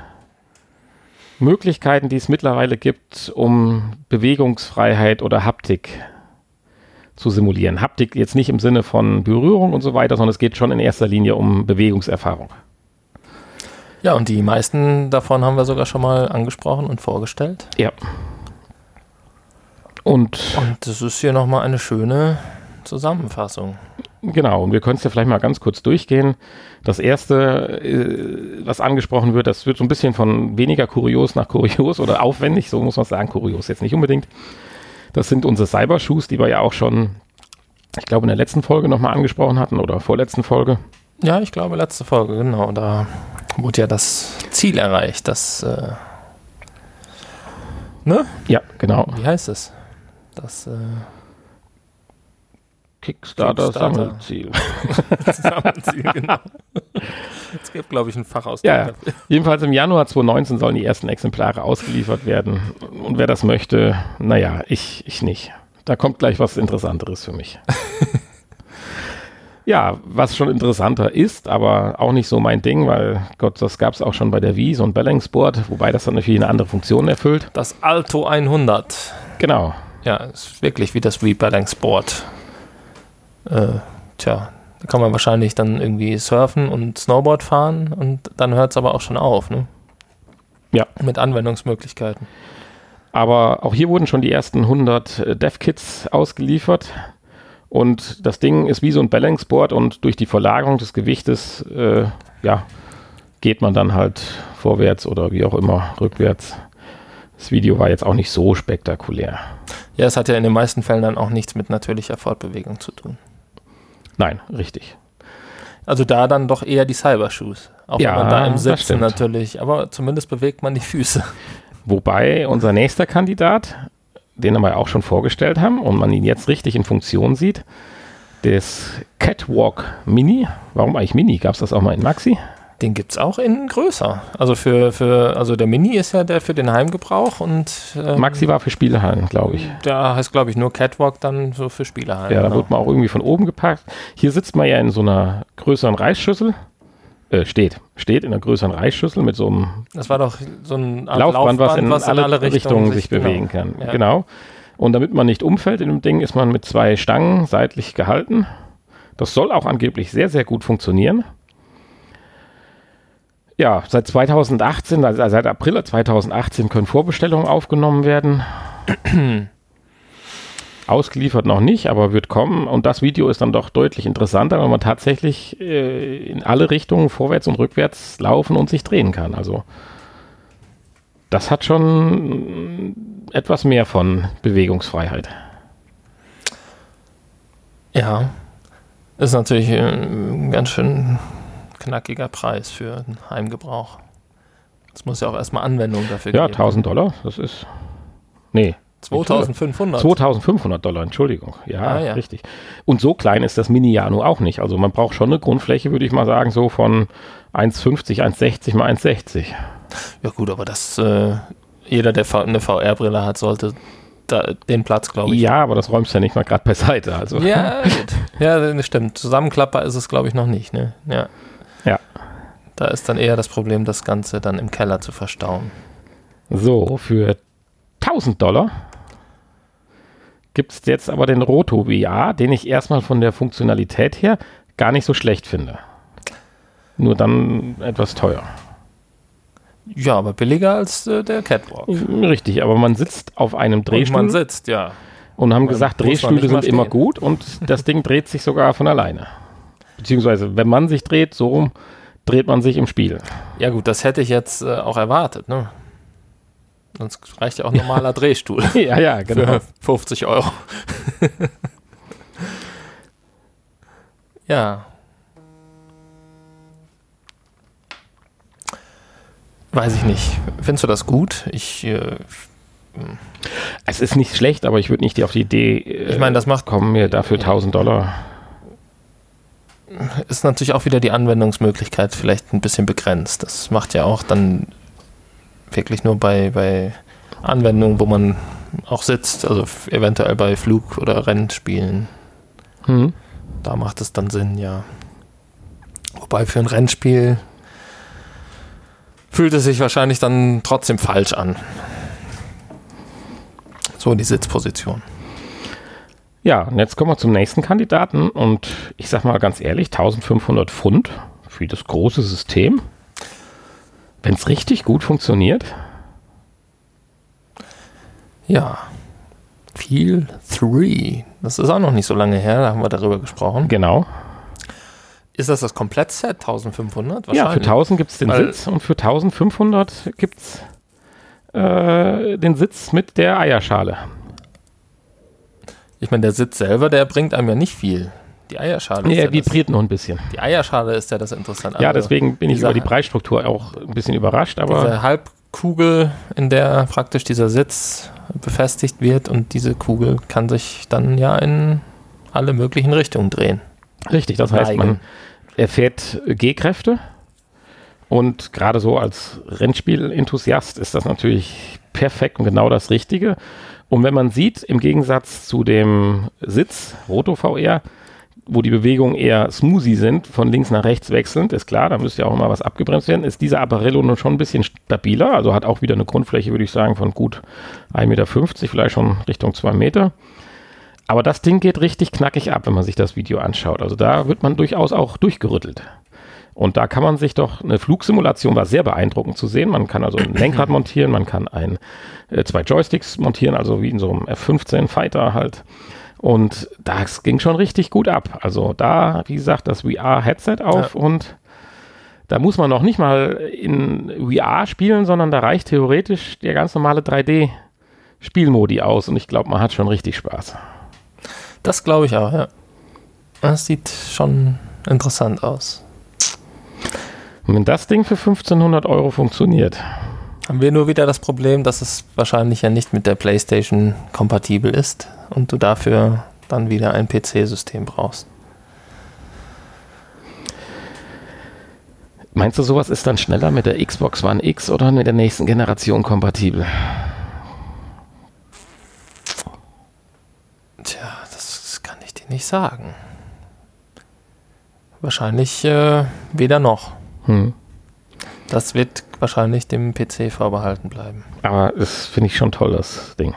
Möglichkeiten, die es mittlerweile gibt, um Bewegungsfreiheit oder Haptik zu simulieren. Haptik jetzt nicht im Sinne von Berührung und so weiter, sondern es geht schon in erster Linie um Bewegungserfahrung. Ja, und die meisten davon haben wir sogar schon mal angesprochen und vorgestellt. Ja. Und, und das ist hier nochmal eine schöne Zusammenfassung. Genau, und wir können es ja vielleicht mal ganz kurz durchgehen. Das erste, äh, was angesprochen wird, das wird so ein bisschen von weniger kurios nach kurios oder aufwendig, so muss man sagen, kurios jetzt nicht unbedingt. Das sind unsere Cybershoes, die wir ja auch schon, ich glaube, in der letzten Folge nochmal angesprochen hatten oder vorletzten Folge. Ja, ich glaube, letzte Folge, genau. Da wurde ja das Ziel erreicht, das. Äh, ne? Ja, genau. Wie heißt es? Das. Äh, Kickstarter, Kickstarter. Sammelziel, genau. Es gibt, glaube ich, ein Fachausdruck. Ja, ja. Jedenfalls im Januar 2019 sollen die ersten Exemplare ausgeliefert werden. Und wer das möchte, naja, ich, ich nicht. Da kommt gleich was Interessanteres für mich. ja, was schon interessanter ist, aber auch nicht so mein Ding, weil Gott, das gab es auch schon bei der Wii, so ein Balanceboard, wobei das dann natürlich eine andere Funktion erfüllt. Das Alto 100. Genau. Ja, ist wirklich wie das Wii Balanceboard. Äh, tja, da kann man wahrscheinlich dann irgendwie surfen und Snowboard fahren und dann hört es aber auch schon auf, ne? Ja. Mit Anwendungsmöglichkeiten. Aber auch hier wurden schon die ersten 100 äh, Dev-Kits ausgeliefert. Und das Ding ist wie so ein Balanceboard und durch die Verlagerung des Gewichtes, äh, ja, geht man dann halt vorwärts oder wie auch immer rückwärts. Das Video war jetzt auch nicht so spektakulär. Ja, es hat ja in den meisten Fällen dann auch nichts mit natürlicher Fortbewegung zu tun. Nein, richtig. Also da dann doch eher die Cybershoes. Auch ja, wenn man da im Sitzen natürlich, aber zumindest bewegt man die Füße. Wobei unser nächster Kandidat, den wir auch schon vorgestellt haben und man ihn jetzt richtig in Funktion sieht, das Catwalk Mini. Warum eigentlich Mini? Gab es das auch mal in Maxi? Den gibt es auch in größer. Also für, für, also der Mini ist ja der für den Heimgebrauch und ähm, Maxi war für Spielehallen, glaube ich. Da heißt, glaube ich, nur Catwalk dann so für Spielehallen. Ja, da genau. wird man auch irgendwie von oben gepackt. Hier sitzt man ja in so einer größeren Reisschüssel. Äh, steht. Steht in einer größeren Reisschüssel mit so einem Das war doch so ein Art Laufband, was in, was in alle, alle, Richtungen, sich, sich genau. bewegen kann. Ja. Genau. Und damit man nicht umfällt in dem Ding, ist man mit zwei Stangen seitlich gehalten. Das soll auch angeblich sehr, sehr gut funktionieren. Ja, seit 2018, also seit April 2018 können Vorbestellungen aufgenommen werden. Ausgeliefert noch nicht, aber wird kommen. Und das Video ist dann doch deutlich interessanter, weil man tatsächlich äh, in alle Richtungen vorwärts und rückwärts laufen und sich drehen kann. Also das hat schon etwas mehr von Bewegungsfreiheit. Ja, ist natürlich ein ganz schön knackiger Preis für einen Heimgebrauch. Es muss ja auch erstmal Anwendung dafür Ja, geben. 1000 Dollar, das ist. Nee, 2500. 2500 Dollar, Entschuldigung. Ja, Ah, ja. richtig. Und so klein ist das Mini-Jano auch nicht. Also man braucht schon eine Grundfläche, würde ich mal sagen, so von 1,50, 1,60 mal 1,60. Ja gut, aber das äh, jeder, der eine VR-Brille hat, sollte da, den Platz, glaube ich. Ja, aber das räumst du ja nicht mal gerade beiseite. Also. Ja, gut. Ja, das stimmt. Zusammenklappbar ist es, glaube ich, noch nicht. Ne? Ja. Da ist dann eher das Problem, das Ganze dann im Keller zu verstauen. So, für 1000 Dollar gibt es jetzt aber den Roto VR, den ich erstmal von der Funktionalität her gar nicht so schlecht finde. Nur dann etwas teuer. Ja, aber billiger als äh, der Catwalk. Richtig, aber man sitzt auf einem Und Drehstuhl man und, sitzt, ja. haben man gesagt, man Drehstühle sind immer gut und das Ding dreht sich sogar von alleine. Beziehungsweise, wenn man sich dreht, so rum, dreht man sich im Spiel. Ja gut, das hätte ich jetzt äh, auch erwartet, ne? Sonst reicht ja auch ein normaler Drehstuhl ja, ja, genau. für 50 Euro. ja. Weiß ich nicht. Findest du das gut? Ich, äh, Es ist nicht schlecht, aber ich würde nicht auf die Idee äh, ich meine, das macht kommen, mir dafür 1000 Dollar. Ist natürlich auch wieder die Anwendungsmöglichkeit vielleicht ein bisschen begrenzt. Das macht ja auch dann wirklich nur bei, bei Anwendungen, wo man auch sitzt, also eventuell bei Flug- oder Rennspielen. Hm. Da macht es dann Sinn, ja. Wobei für ein Rennspiel fühlt es sich wahrscheinlich dann trotzdem falsch an. So die Sitzposition. Ja, und jetzt kommen wir zum nächsten Kandidaten und ich sag mal ganz ehrlich, 1500 Pfund für das große System. Wenn es richtig gut funktioniert, Ja. Feel 3. Das ist auch noch nicht so lange her, da haben wir darüber gesprochen. genau. Ist das das Komplettset 1500? Ja, für 1000 gibt es den Weil- Sitz und für 1500 gibt es äh, den Sitz mit der Eierschale. Ich meine, der Sitz selber, der bringt einem ja nicht viel. Die Eierschale ist Nee, ja er das, vibriert noch ein bisschen. Die Eierschale ist ja das Interessante. Ja, Also deswegen bin ich über die Preisstruktur auch ein bisschen überrascht, aber Diese Halbkugel, in der praktisch dieser Sitz befestigt wird und diese Kugel kann sich dann ja in alle möglichen Richtungen drehen. Richtig, das heißt, man erfährt G-Kräfte und gerade so als Rennspiel-Enthusiast ist das natürlich perfekt und genau das Richtige. Und wenn man sieht, im Gegensatz zu dem Sitz Roto VR, wo die Bewegungen eher smoothie sind, von links nach rechts wechselnd, ist klar, da müsste ja auch immer was abgebremst werden, ist dieser Apparello nun schon ein bisschen stabiler, also hat auch wieder eine Grundfläche, würde ich sagen, von gut 1,50 Meter, vielleicht schon Richtung 2 Meter. Aber das Ding geht richtig knackig ab, wenn man sich das Video anschaut. Also da wird man durchaus auch durchgerüttelt. Und da kann man sich doch, eine Flugsimulation war sehr beeindruckend zu sehen. Man kann also ein Lenkrad montieren, man kann ein, äh, zwei Joysticks montieren, also wie in so einem F-15 Fighter halt. Und das ging schon richtig gut ab. Also da, wie gesagt, das VR-Headset auf und da muss man noch nicht mal in VR spielen, sondern da reicht theoretisch der ganz normale 3D-Spielmodi aus. Und ich glaube, man hat schon richtig Spaß. Das glaube ich auch, ja. Das sieht schon interessant aus. Und wenn das Ding für 1500 Euro funktioniert, Haben wir nur wieder das Problem, dass es wahrscheinlich ja nicht mit der PlayStation kompatibel ist und du dafür dann wieder ein PC-System brauchst. meinst du, sowas ist dann schneller mit der Xbox One X oder mit der nächsten Generation kompatibel? Tja, das kann ich dir nicht sagen. Wahrscheinlich äh, weder noch. Hm. Das wird wahrscheinlich dem PC vorbehalten bleiben. Aber das finde ich schon toll, das Ding.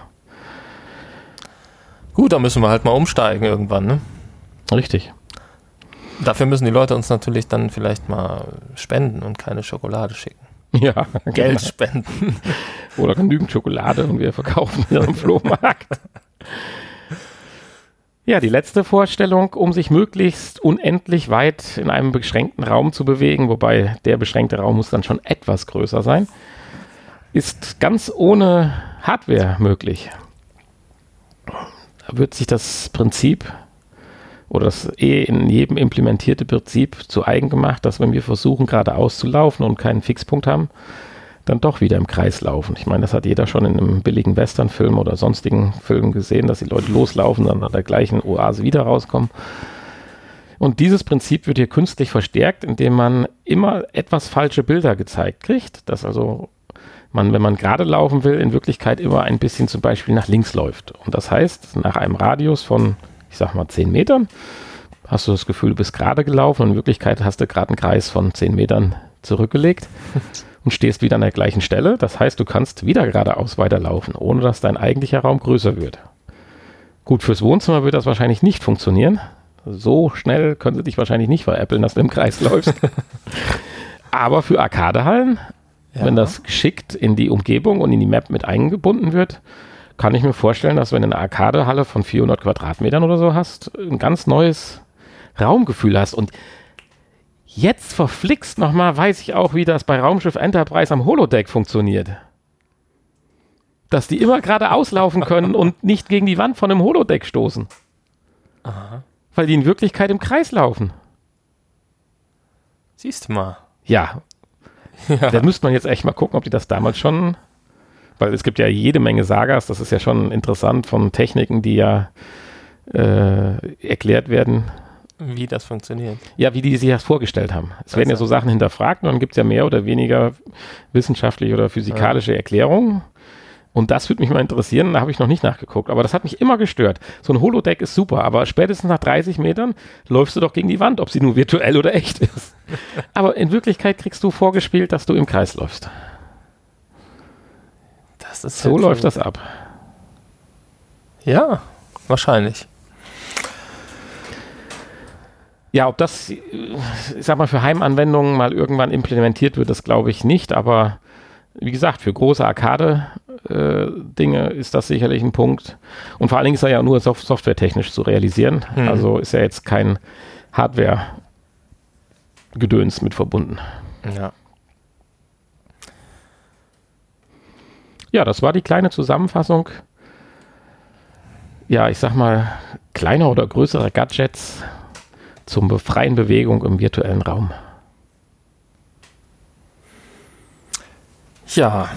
Gut, dann müssen wir halt mal umsteigen irgendwann. Ne? Richtig. Dafür müssen die Leute uns natürlich dann vielleicht mal spenden und keine Schokolade schicken. Ja, Geld genau. spenden. Oder genügend Schokolade und wir verkaufen wieder am Flohmarkt. Ja, die letzte Vorstellung, um sich möglichst unendlich weit in einem beschränkten Raum zu bewegen, wobei der beschränkte Raum muss dann schon etwas größer sein, ist ganz ohne Hardware möglich. Da wird sich das Prinzip oder das eh in jedem implementierte Prinzip zu eigen gemacht, dass wenn wir versuchen, geradeaus zu laufen und keinen Fixpunkt haben, dann doch wieder im Kreis laufen. Ich meine, das hat jeder schon in einem billigen Westernfilm oder sonstigen Film gesehen, dass die Leute loslaufen, dann an der gleichen Oase wieder rauskommen. Und dieses Prinzip wird hier künstlich verstärkt, indem man immer etwas falsche Bilder gezeigt kriegt, dass also man, wenn man gerade laufen will, in Wirklichkeit immer ein bisschen zum Beispiel nach links läuft. Und das heißt, nach einem Radius von, ich sag mal, 10 Metern, hast du das Gefühl, du bist gerade gelaufen und in Wirklichkeit hast du gerade einen Kreis von 10 Metern zurückgelegt. und stehst wieder an der gleichen Stelle. Das heißt, du kannst wieder geradeaus weiterlaufen, ohne dass dein eigentlicher Raum größer wird. Gut, fürs Wohnzimmer wird das wahrscheinlich nicht funktionieren. So schnell können sie dich wahrscheinlich nicht veräppeln, dass du im Kreis läufst. Aber für Arkadehallen, ja. wenn das geschickt in die Umgebung und in die Map mit eingebunden wird, kann ich mir vorstellen, dass wenn du eine Arkadehalle von 400 Quadratmetern oder so hast, ein ganz neues Raumgefühl hast. Und Jetzt verflixt nochmal, weiß ich auch, wie das bei Raumschiff Enterprise am Holodeck funktioniert. Dass die immer gerade auslaufen können und nicht gegen die Wand von einem Holodeck stoßen. Aha. Weil die in Wirklichkeit im Kreis laufen. Siehst du mal. Ja. ja. Da müsste man jetzt echt mal gucken, ob die das damals schon. Weil es gibt ja jede Menge Sagas, das ist ja schon interessant von Techniken, die ja äh, erklärt werden wie das funktioniert. Ja, wie die sich das vorgestellt haben. Es das werden ja so Sachen hinterfragt und dann gibt es ja mehr oder weniger wissenschaftliche oder physikalische ja. Erklärungen. Und das würde mich mal interessieren, da habe ich noch nicht nachgeguckt. Aber das hat mich immer gestört. So ein Holodeck ist super, aber spätestens nach 30 Metern läufst du doch gegen die Wand, ob sie nur virtuell oder echt ist. aber in Wirklichkeit kriegst du vorgespielt, dass du im Kreis läufst. so läuft das ab. Ja, wahrscheinlich. Ja, ob das, ich sag mal, für Heimanwendungen mal irgendwann implementiert wird, das glaube ich nicht, aber wie gesagt, für große Arcade-Dinge äh, ist das sicherlich ein Punkt. Und vor allen Dingen ist er ja nur soft softwaretechnisch zu realisieren. Mhm. Also ist ja jetzt kein Hardware-Gedöns mit verbunden. Ja. Ja, das war die kleine Zusammenfassung. Ja, ich sag mal, kleiner oder größere Gadgets zum freien Bewegung im virtuellen Raum? Ja,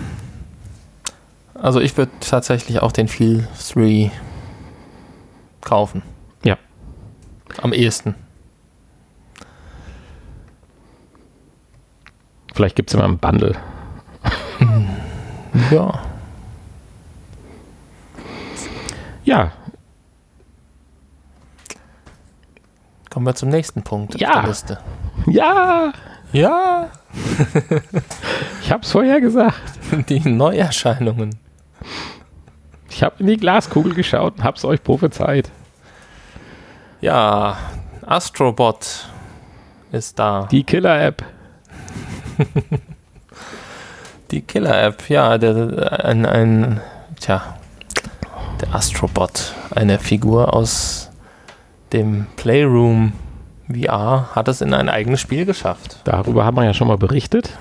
also ich würde tatsächlich auch den Feel 3 kaufen. Ja. Am ehesten. Vielleicht gibt es immer ein Bundle. ja. Ja, Kommen wir zum nächsten Punkt ja. der Liste. Ja. Ja. ich habe es vorher gesagt. Die Neuerscheinungen. Ich habe in die Glaskugel geschaut und habe es euch prophezeit. Ja, Astrobot ist da. Die Killer-App. Die Killer-App, ja, der, ein, ein, tja, der Astrobot, eine Figur aus dem Playroom VR hat es in ein eigenes Spiel geschafft. Darüber haben wir ja schon mal berichtet.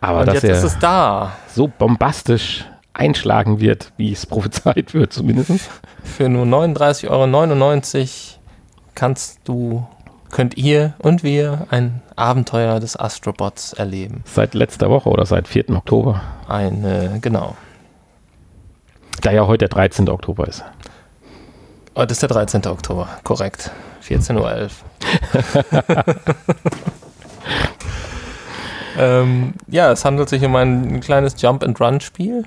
Aber Und jetzt ist es da. So bombastisch einschlagen wird, wie es prophezeit wird, zumindest. Für nur 39,99 Euro kannst du, könnt ihr und wir ein Abenteuer des Astrobots erleben. Seit letzter Woche oder seit 4. Oktober. Eine, genau. Da ja heute der 13. Oktober ist. Oh, das ist der 13. Oktober, korrekt. 14.11 Uhr. ähm, ja, es handelt sich um ein kleines Jump-and-Run-Spiel.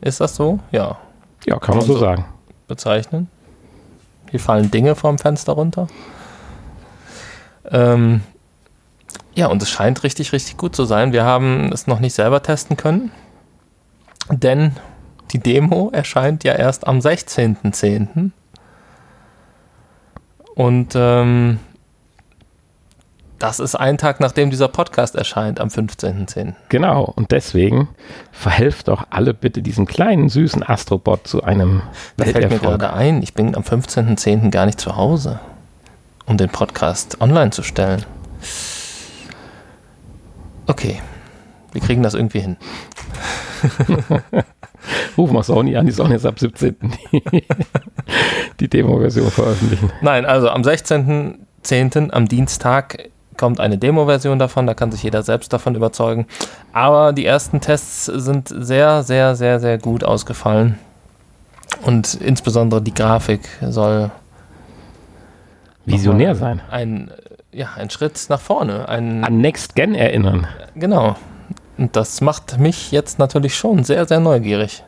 Ist das so? Ja. Ja, kann, kann man so sagen. Bezeichnen. Hier fallen Dinge vom Fenster runter. Ähm, ja, und es scheint richtig, richtig gut zu sein. Wir haben es noch nicht selber testen können, denn die Demo erscheint ja erst am 16.10. Und ähm, Das ist ein Tag, nachdem dieser Podcast erscheint, am 15.10. Genau, und deswegen verhelft doch alle bitte diesem kleinen, süßen Astrobot zu einem Da fällt mir gerade ein, ich bin am 15.10. gar nicht zu Hause, um den Podcast online zu stellen. Okay, wir kriegen das irgendwie hin. Rufen wir Sony an, die sollen jetzt ab 17. die, die Demo-Version veröffentlichen. Nein, also am 16.10. am Dienstag kommt eine Demo-Version davon, da kann sich jeder selbst davon überzeugen. Aber die ersten Tests sind sehr, sehr, sehr, sehr gut ausgefallen. Und insbesondere die Grafik soll Visionär sein. ein, ja, ein Schritt nach vorne. Ein, An Next Gen erinnern. genau. Und das macht mich jetzt natürlich schon sehr, sehr neugierig.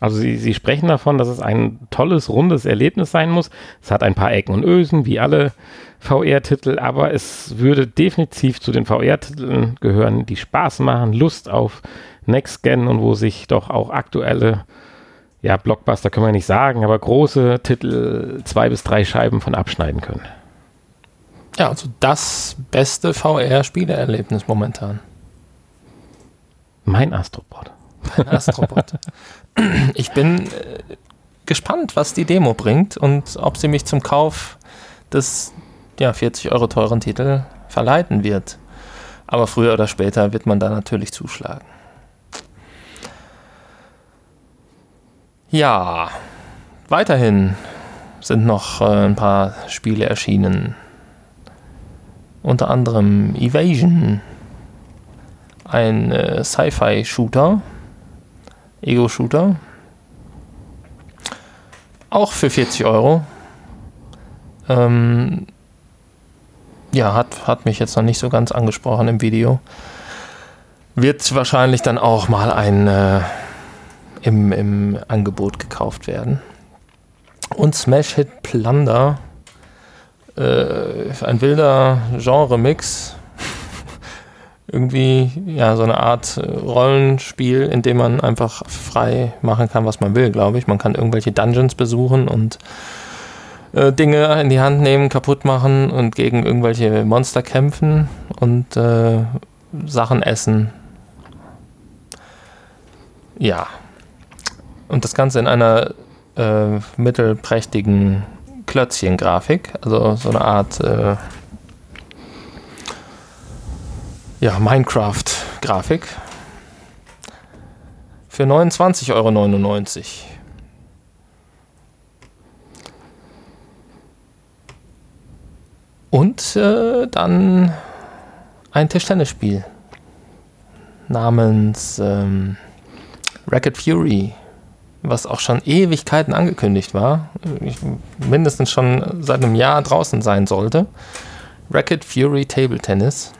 Also Sie, Sie sprechen davon, dass es ein tolles, rundes Erlebnis sein muss. Es hat ein paar Ecken und Ösen, wie alle VR-Titel, aber es würde definitiv zu den VR-Titeln gehören, die Spaß machen, Lust auf Next Gen und wo sich doch auch aktuelle, ja, Blockbuster können wir nicht sagen, aber große Titel zwei bis drei Scheiben von abschneiden können. Ja, also das beste VR-Spieleerlebnis momentan. Mein Astrobot. Ein Astrobot. ich bin äh, gespannt, was die Demo bringt und ob sie mich zum Kauf des ja, 40 Euro teuren Titel verleiten wird. Aber früher oder später wird man da natürlich zuschlagen. Ja, weiterhin sind noch äh, ein paar Spiele erschienen. Unter anderem Evasion, ein äh, Sci-Fi-Shooter, Ego-Shooter. Auch für 40 Euro. Ähm, ja, hat, hat mich jetzt noch nicht so ganz angesprochen im Video. Wird wahrscheinlich dann auch mal ein äh, im, im Angebot gekauft werden. Und Smash Hit Plunder. Äh, ein wilder Genre-Mix. Irgendwie, ja, so eine Art äh, Rollenspiel, in dem man einfach frei machen kann, was man will, glaube ich. Man kann irgendwelche Dungeons besuchen und äh, Dinge in die Hand nehmen, kaputt machen und gegen irgendwelche Monster kämpfen und äh, Sachen essen. Ja. Und das Ganze in einer äh, mittelprächtigen Klötzchen-Grafik, also so eine Art äh, ja, Minecraft-Grafik. Für 29,99 Euro. Und äh, dann ein Tischtennisspiel namens ähm, Racket Fury, was auch schon Ewigkeiten angekündigt war, ich, mindestens schon seit einem Jahr draußen sein sollte. Racket Fury Table Tennis.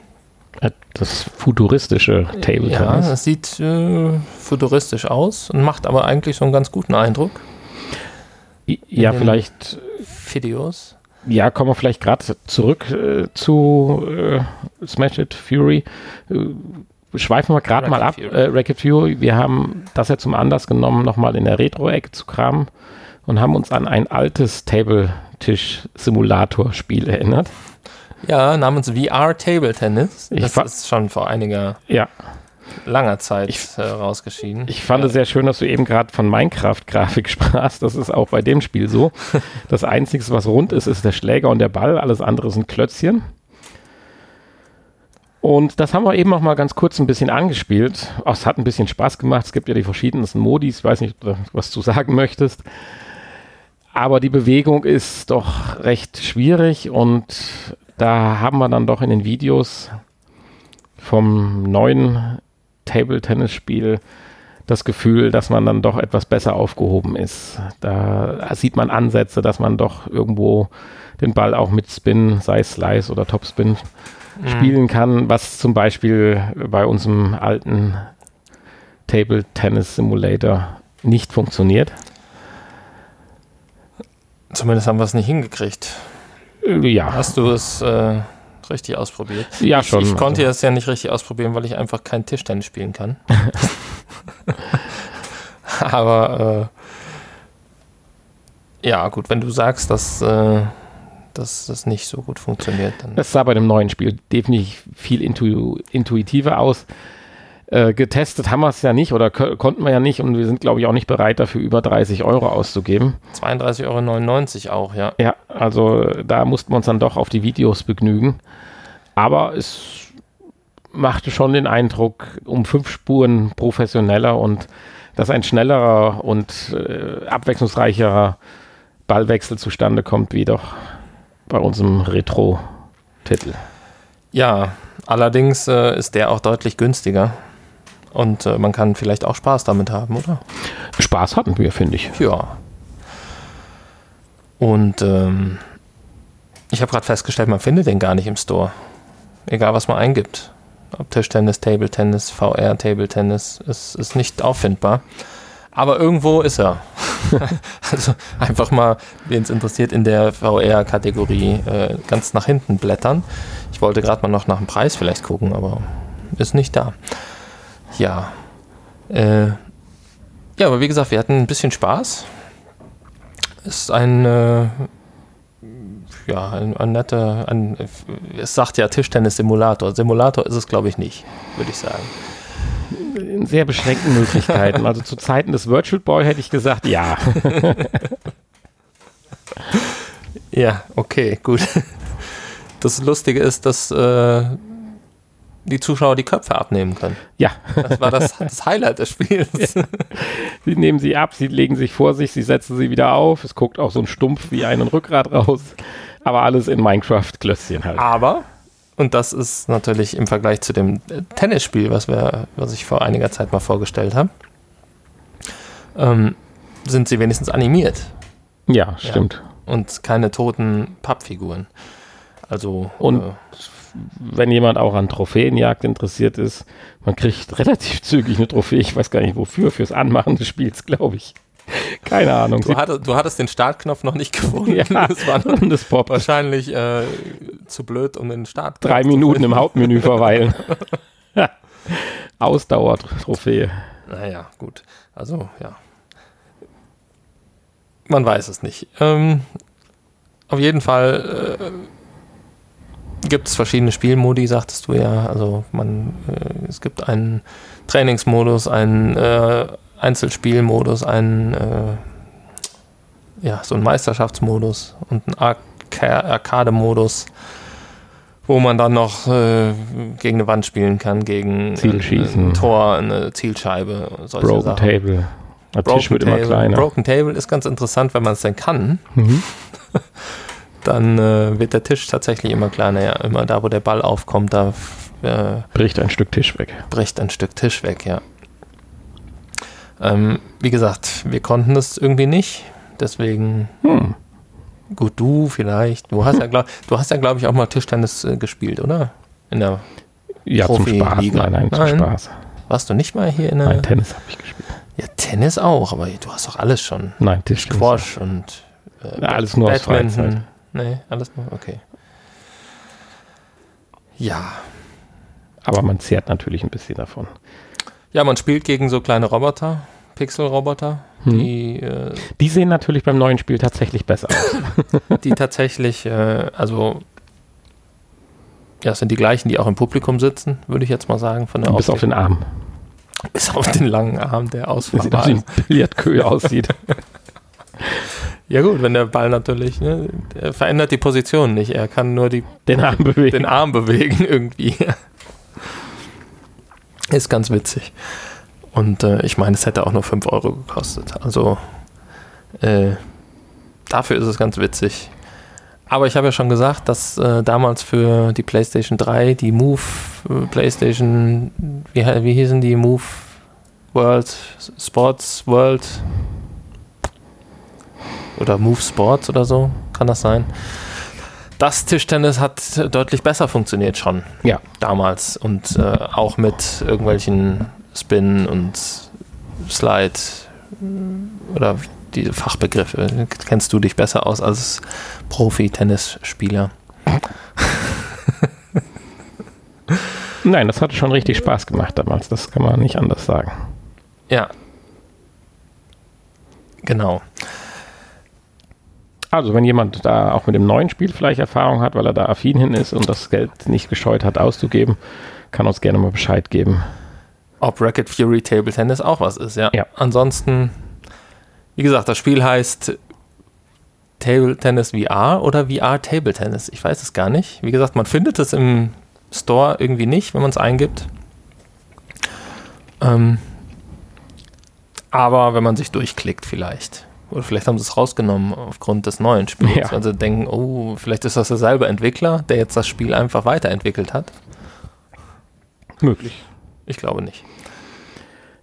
Das futuristische Table Ja, Tennis. es sieht äh, futuristisch aus und macht aber eigentlich so einen ganz guten Eindruck. Ja, vielleicht Videos. Ja, kommen wir vielleicht gerade zurück äh, zu äh, Smash It Fury. Äh, schweifen wir gerade mal ab. Racket Fury. Äh, Racket Fury, wir haben das ja zum Anlass genommen, nochmal in der Retro-Ecke zu kramen und haben uns an ein altes Tabletisch-Simulator-Spiel erinnert. Ja, namens VR Table Tennis. Das ist schon vor einiger Ja, langer Zeit Ich- äh, rausgeschieden. ich fand es sehr schön, dass du eben gerade von Minecraft-Grafik sprachst. Das ist auch bei dem Spiel so. Das Einzige, was rund ist, ist der Schläger und der Ball. Alles andere sind Klötzchen. Und das haben wir eben auch mal ganz kurz ein bisschen angespielt. Ach, es hat ein bisschen Spaß gemacht. Es gibt ja die verschiedensten Modis. Ich weiß nicht, was du sagen möchtest. Aber die Bewegung ist doch recht schwierig und da haben wir dann doch in den Videos vom neuen Table-Tennis-Spiel das Gefühl, dass man dann doch etwas besser aufgehoben ist. Da sieht man Ansätze, dass man doch irgendwo den Ball auch mit Spin, sei es Slice oder Topspin, Mhm. spielen kann, was zum Beispiel bei unserem alten Table Tennis Simulator nicht funktioniert. Zumindest haben wir es nicht hingekriegt. Äh, Ja, Hast du es äh, richtig ausprobiert? ja Ich, schon. ich konnte also, es ja nicht richtig ausprobieren, weil ich einfach kein Tischtennis spielen kann. Aber äh, ja, gut, wenn du sagst, dass äh, dass das nicht so gut funktioniert. Dann. Das sah bei dem neuen Spiel definitiv viel intu intuitiver aus. Äh, getestet haben wir es ja nicht oder konnten wir ja nicht und wir sind, glaube ich, auch nicht bereit dafür, über 30 Euro auszugeben. 32,99 Euro auch, ja. Ja, also da mussten wir uns dann doch auf die Videos begnügen. Aber es machte schon den Eindruck, um fünf Spuren professioneller und dass ein schnellerer und äh, abwechslungsreicherer Ballwechsel zustande kommt, wie doch bei unserem Retro-Titel. Ja, allerdings äh, ist der auch deutlich günstiger. Und äh, man kann vielleicht auch Spaß damit haben, oder? Spaß hatten wir, finde ich. Ja. Und ähm, ich habe gerade festgestellt, man findet den gar nicht im Store. Egal, was man eingibt. Ob Tischtennis, Table Tennis, VR, Table Tennis, ist, ist nicht auffindbar. Aber irgendwo ist er. also einfach mal, wen es interessiert, in der VR-Kategorie äh, ganz nach hinten blättern. Ich wollte gerade mal noch nach dem Preis vielleicht gucken, aber ist nicht da. Ja. Äh, ja, aber wie gesagt, wir hatten ein bisschen Spaß. Ist ein, äh, ja, ein, ein netter, ein, es sagt ja Tischtennis-Simulator. Simulator ist es, glaube ich, nicht, würde ich sagen. In sehr beschränkten Möglichkeiten. Also zu Zeiten des Virtual Boy hätte ich gesagt, ja. ja, okay, gut. Das Lustige ist, dass äh, die Zuschauer die Köpfe abnehmen können. Ja. Das war das, das Highlight des Spiels. Ja. Sie nehmen sie ab, sie legen sich vor sich, sie setzen sie wieder auf. Es guckt auch so ein Stumpf wie ein Rückgrat raus. Aber alles in Minecraft-Klötzchen halt. Aber, und das ist natürlich im Vergleich zu dem Tennisspiel, was, wir, was ich vor einiger Zeit mal vorgestellt habe, ähm, sind sie wenigstens animiert. Ja, stimmt. Ja. Und keine toten Pappfiguren. Also. Und äh, wenn jemand auch an Trophäenjagd interessiert ist, man kriegt relativ zügig eine Trophäe. Ich weiß gar nicht wofür, fürs Anmachen des Spiels, glaube ich. Keine Ahnung. Du, hatte, du, hattest den Startknopf noch nicht gefunden. Ja, das war und das Pop. wahrscheinlich äh, zu blöd, um den Start. Drei Minuten im Hauptmenü verweilen. Ausdauertrophäe. Naja, gut. Also, ja. Man weiß es nicht. Ähm, auf jeden Fall äh, gibt es verschiedene Spielmodi, sagtest du ja. Also man, äh, es gibt einen Trainingsmodus, einen äh, Einzelspielmodus, einen äh, ja, so einen Meisterschaftsmodus und einen Arcade-Modus, wo man dann noch äh, gegen eine Wand spielen kann, gegen Zielschießen. ein Tor, eine Zielscheibe, solche Broken Sachen. Table. Der Broken Tisch wird Table. immer kleiner. Broken Table ist ganz interessant, wenn man es denn kann. Mhm. dann äh, wird der Tisch tatsächlich immer kleiner. Ja, immer da, wo der Ball aufkommt, da äh, bricht ein Stück Tisch weg. Bricht ein Stück Tisch weg, ja. Ähm, wie gesagt, wir konnten das irgendwie nicht. Deswegen, hm. gut, du vielleicht. Du hast ja, glaub, du hast ja, glaube ich, auch mal Tischtennis äh, gespielt, oder? In der ja, zum Spaß. Nein, nein, zum nein. Spaß. Warst du nicht mal hier in der. Nein, Tennis habe ich gespielt. Ja, Tennis auch, aber du hast doch alles schon. Nein, Tischtennis. Squash und. Äh, alles nur Badminton. aus Freizeit. Nee, alles nur, okay. Ja. Aber man zehrt natürlich ein bisschen davon. Ja, man spielt gegen so kleine Roboter, Pixel-Roboter, hm. die. Äh, die sehen natürlich beim neuen Spiel tatsächlich besser aus. die tatsächlich, äh, also. Ja, es sind die gleichen, die auch im Publikum sitzen, würde ich jetzt mal sagen. Von der Bis auf den Arm. Bis auf den langen Arm, der aus wie ein Billardkühe aussieht. Ja gut, wenn der Ball natürlich, ne, er verändert die Position nicht, er kann nur die, den, Arm bewegen. den Arm bewegen irgendwie. Ist ganz witzig. Und äh, ich meine, es hätte auch nur 5 Euro gekostet. Also äh, dafür ist es ganz witzig. Aber ich habe ja schon gesagt, dass äh, damals für die PlayStation 3 die Move äh, PlayStation, wie, wie hießen die Move World Sports World oder Move Sports oder so, kann das sein? Das Tischtennis hat deutlich besser funktioniert schon. Ja. Damals. Und äh, auch mit irgendwelchen Spin und Slide oder diese Fachbegriffe. Kennst du dich besser aus als Profi-Tennisspieler? Nein, das hatte schon richtig Spaß gemacht damals. Das kann man nicht anders sagen. Ja. Genau. Also wenn jemand da auch mit dem neuen Spiel vielleicht Erfahrung hat, weil er da affin hin ist und das Geld nicht gescheut hat auszugeben, kann uns gerne mal Bescheid geben. Ob Racket Fury Table Tennis auch was ist, ja. Ja. Ansonsten, wie gesagt, das Spiel heißt Table Tennis VR oder VR Table Tennis. Ich weiß es gar nicht. Wie gesagt, man findet es im Store irgendwie nicht, wenn man es eingibt. Ähm, aber wenn man sich durchklickt vielleicht. Oder vielleicht haben sie es rausgenommen aufgrund des neuen Spiels, Ja. weil sie denken, oh, vielleicht ist das derselbe Entwickler, der jetzt das Spiel einfach weiterentwickelt hat. Möglich. Ich glaube nicht.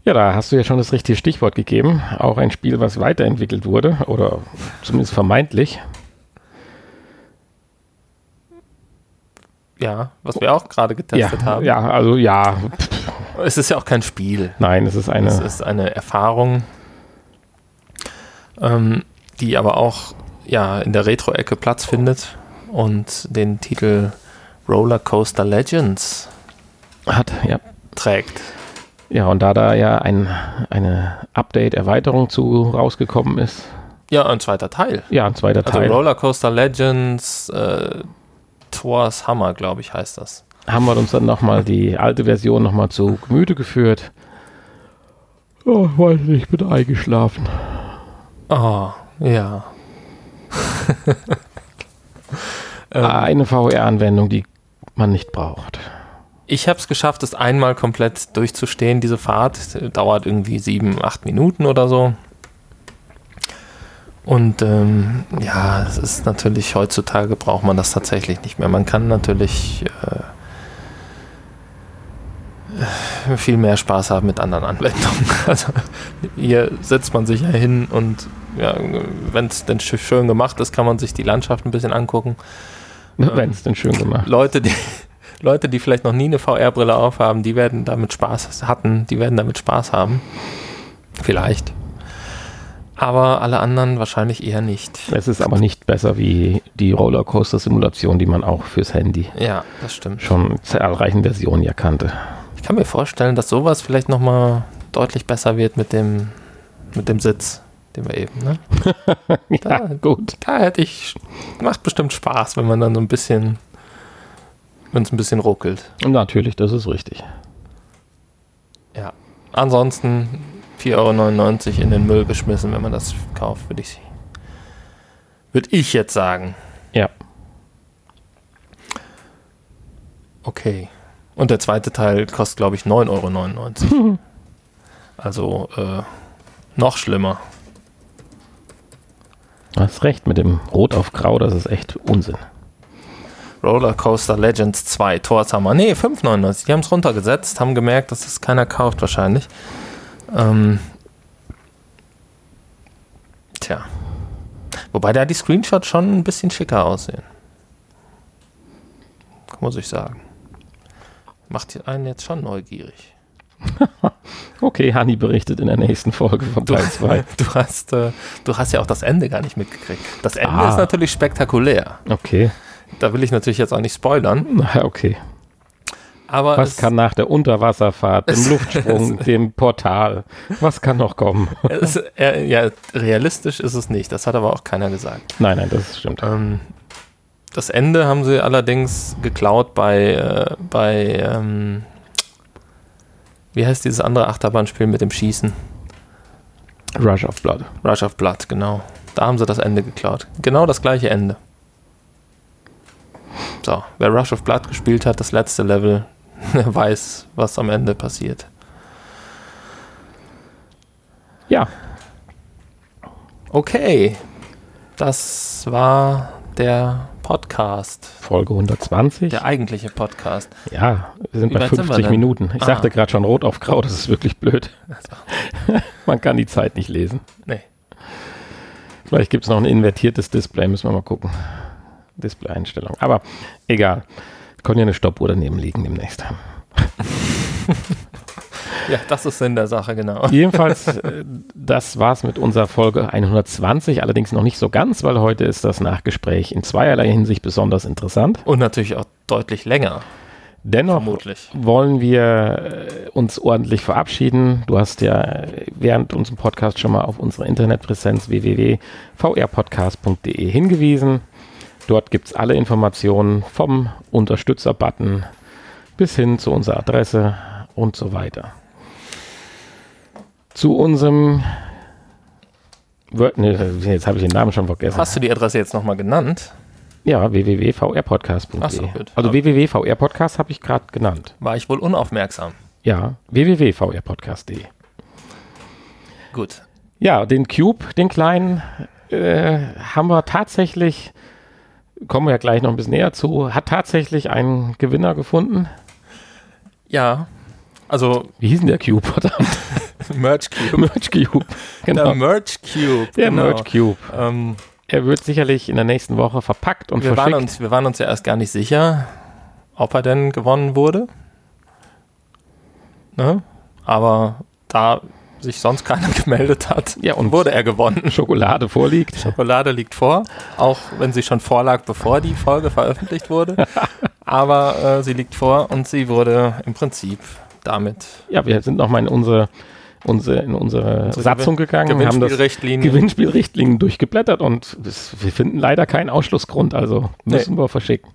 Ja, da hast du ja schon das richtige Stichwort gegeben. Auch ein Spiel, was weiterentwickelt wurde oder zumindest vermeintlich. Ja, was wir auch gerade getestet ja, haben. ja, also ja, Es ist ja auch kein Spiel. nein, es ist eine. Es ist eine Erfahrung, ähm, die aber auch ja, in der Retro-Ecke Platz findet und den Titel Roller Coaster Legends hat, ja. trägt. Ja, und da da ja ein, eine Update-Erweiterung zu rausgekommen ist, Ja, ein zweiter Teil. ja, ein zweiter Also Teil, Roller Coaster Legends äh, Thor's Hammer, glaube ich, heißt das. haben wir uns dann nochmal die alte Version nochmal zu Gemüte geführt. Oh, ich weiß nicht, ich bin eingeschlafen. Oh, ja. Ähm, Eine VR-Anwendung, die man nicht braucht. Ich habe es geschafft, es einmal komplett durchzustehen, diese Fahrt. Dauert irgendwie sieben, acht Minuten oder so. Und ähm, ja, es ist natürlich, heutzutage braucht man das tatsächlich nicht mehr. Man kann natürlich äh, viel mehr Spaß haben mit anderen Anwendungen. Also hier setzt man sich ja hin und ja, wenn es denn sch- schön gemacht ist, kann man sich die Landschaft ein bisschen angucken. Wenn es denn schön gemacht. Leute, die, Leute, die vielleicht noch nie eine VR-Brille aufhaben, die werden damit Spaß hatten, die werden damit Spaß haben. Vielleicht. Aber alle anderen wahrscheinlich eher nicht. Es ist aber nicht besser wie die Rollercoaster-Simulation, die man auch fürs Handy Ja, das stimmt. schon zahlreichen Versionen ja kannte. Ich kann mir vorstellen, dass sowas vielleicht nochmal deutlich besser wird mit dem, mit dem Sitz, den wir eben, ne? Ja, gut. Da hätte ich, macht bestimmt Spaß, wenn man dann so ein bisschen, wenn es ein bisschen ruckelt. Natürlich, das ist richtig. Ja. Ansonsten 4,99 Euro in den Müll geschmissen, wenn man das kauft, würde ich, würde ich jetzt sagen. Ja. Okay. Und der zweite Teil kostet, glaube ich, 9,99 Euro. also äh, noch schlimmer. Du hast recht mit dem Rot auf Grau, das ist echt Unsinn. Roller Coaster Legends 2, Torshammer. Nee, 5,99. Die haben es runtergesetzt, haben gemerkt, dass es keiner kauft wahrscheinlich. Ähm, tja. Wobei da die Screenshots schon ein bisschen schicker aussehen. Muss ich sagen. Macht einen jetzt schon neugierig. Okay, Hani berichtet in der nächsten Folge von Du, Teil 2. du, hast, äh, du hast ja auch das Ende gar nicht mitgekriegt. Das Ende Ah. ist natürlich spektakulär. Okay, Da will ich natürlich jetzt auch nicht spoilern. na okay. Aber Was kann nach der Unterwasserfahrt, dem Luftsprung, dem Portal, was kann noch kommen? es, äh, ja, realistisch ist es nicht. Das hat aber auch keiner gesagt. Nein, nein, das stimmt. Ähm, das Ende haben sie allerdings geklaut bei, äh, bei ähm, wie heißt dieses andere Achterbahnspiel mit dem Schießen? Rush of Blood. Rush of Blood, genau. Da haben sie das Ende geklaut. Genau das gleiche Ende. So, wer Rush of Blood gespielt hat, das letzte Level, der weiß, was am Ende passiert. Ja, Okay, das war der Podcast, Folge 120. der eigentliche Podcast. Ja, wir sind Wie bei weit sind wir 50 denn? Minuten. Ich Ah. sagte gerade schon Rot auf Grau, das ist wirklich blöd. Man kann die Zeit nicht lesen. Nee. Vielleicht gibt es noch ein invertiertes Display, müssen wir mal gucken. Display-Einstellung. Aber egal. Können ja eine Stoppuhr daneben liegen demnächst. Ja, das ist Sinn der Sache, genau. Jedenfalls, äh, das war's mit unserer Folge 120, allerdings noch nicht so ganz, weil heute ist das Nachgespräch in zweierlei Hinsicht besonders interessant. Und natürlich auch deutlich länger. Dennoch vermutlich. wollen wir äh, uns ordentlich verabschieden. Du hast ja äh, während unserem Podcast schon mal auf unsere Internetpräsenz www.vrpodcast.de hingewiesen. Dort gibt es alle Informationen vom Unterstützer-Button bis hin zu unserer Adresse und so weiter. Zu unserem Word, nee, jetzt habe ich den Namen schon vergessen. Hast du die Adresse jetzt nochmal genannt? Ja, www.vrpodcast.de. So, gut. Also www.vrpodcast habe ich gerade genannt. War ich wohl unaufmerksam. Ja, www.vrpodcast.de. Gut. Ja, den Cube, den kleinen, äh, haben wir tatsächlich, kommen wir ja gleich noch ein bisschen näher zu, hat tatsächlich einen Gewinner gefunden. Ja. Also Wie hieß denn der Cube? Verdammt. Merch Cube. Merch Cube. Der Genau. Merch Cube. Der genau. Merch Cube. Ähm, Er wird sicherlich in der nächsten Woche verpackt und wir, waren verschickt. uns, wir waren uns ja erst gar nicht sicher, ob er denn gewonnen wurde. Ne? Aber da sich sonst keiner gemeldet hat, Ja, und- wurde er gewonnen. Schokolade vorliegt. Schokolade liegt vor, auch wenn sie schon vorlag, bevor die Folge veröffentlicht wurde. Aber äh, sie liegt vor und sie wurde im Prinzip damit Ja, wir sind nochmal in unsere, unsere, in unsere Unsere Satzung gegangen, haben das Gewinnspielrichtlinie. Gewinnspielrichtlinien durchgeblättert und das, wir finden leider keinen Ausschlussgrund, also müssen wir verschicken.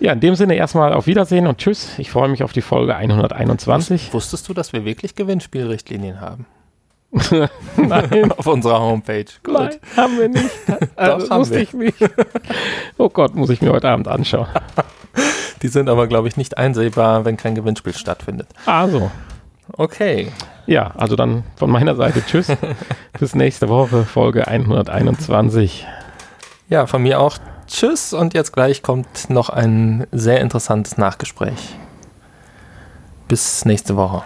Ja, in dem Sinne erstmal auf Wiedersehen und tschüss. Ich freue mich auf die Folge 121. Wusstest du, dass wir wirklich Gewinnspielrichtlinien haben? Nein, Auf unserer Homepage. Gut. nein, haben wir nicht. Also, haben wusste ich nicht. Oh Gott, muss ich mir heute Abend anschauen. Die sind aber, glaube ich, nicht einsehbar, wenn kein Gewinnspiel stattfindet. Also, Okay. ja, also dann von meiner Seite tschüss. Bis nächste Woche, Folge 121. Ja, von mir auch. Tschüss. Und jetzt gleich kommt noch ein sehr interessantes Nachgespräch. Bis nächste Woche.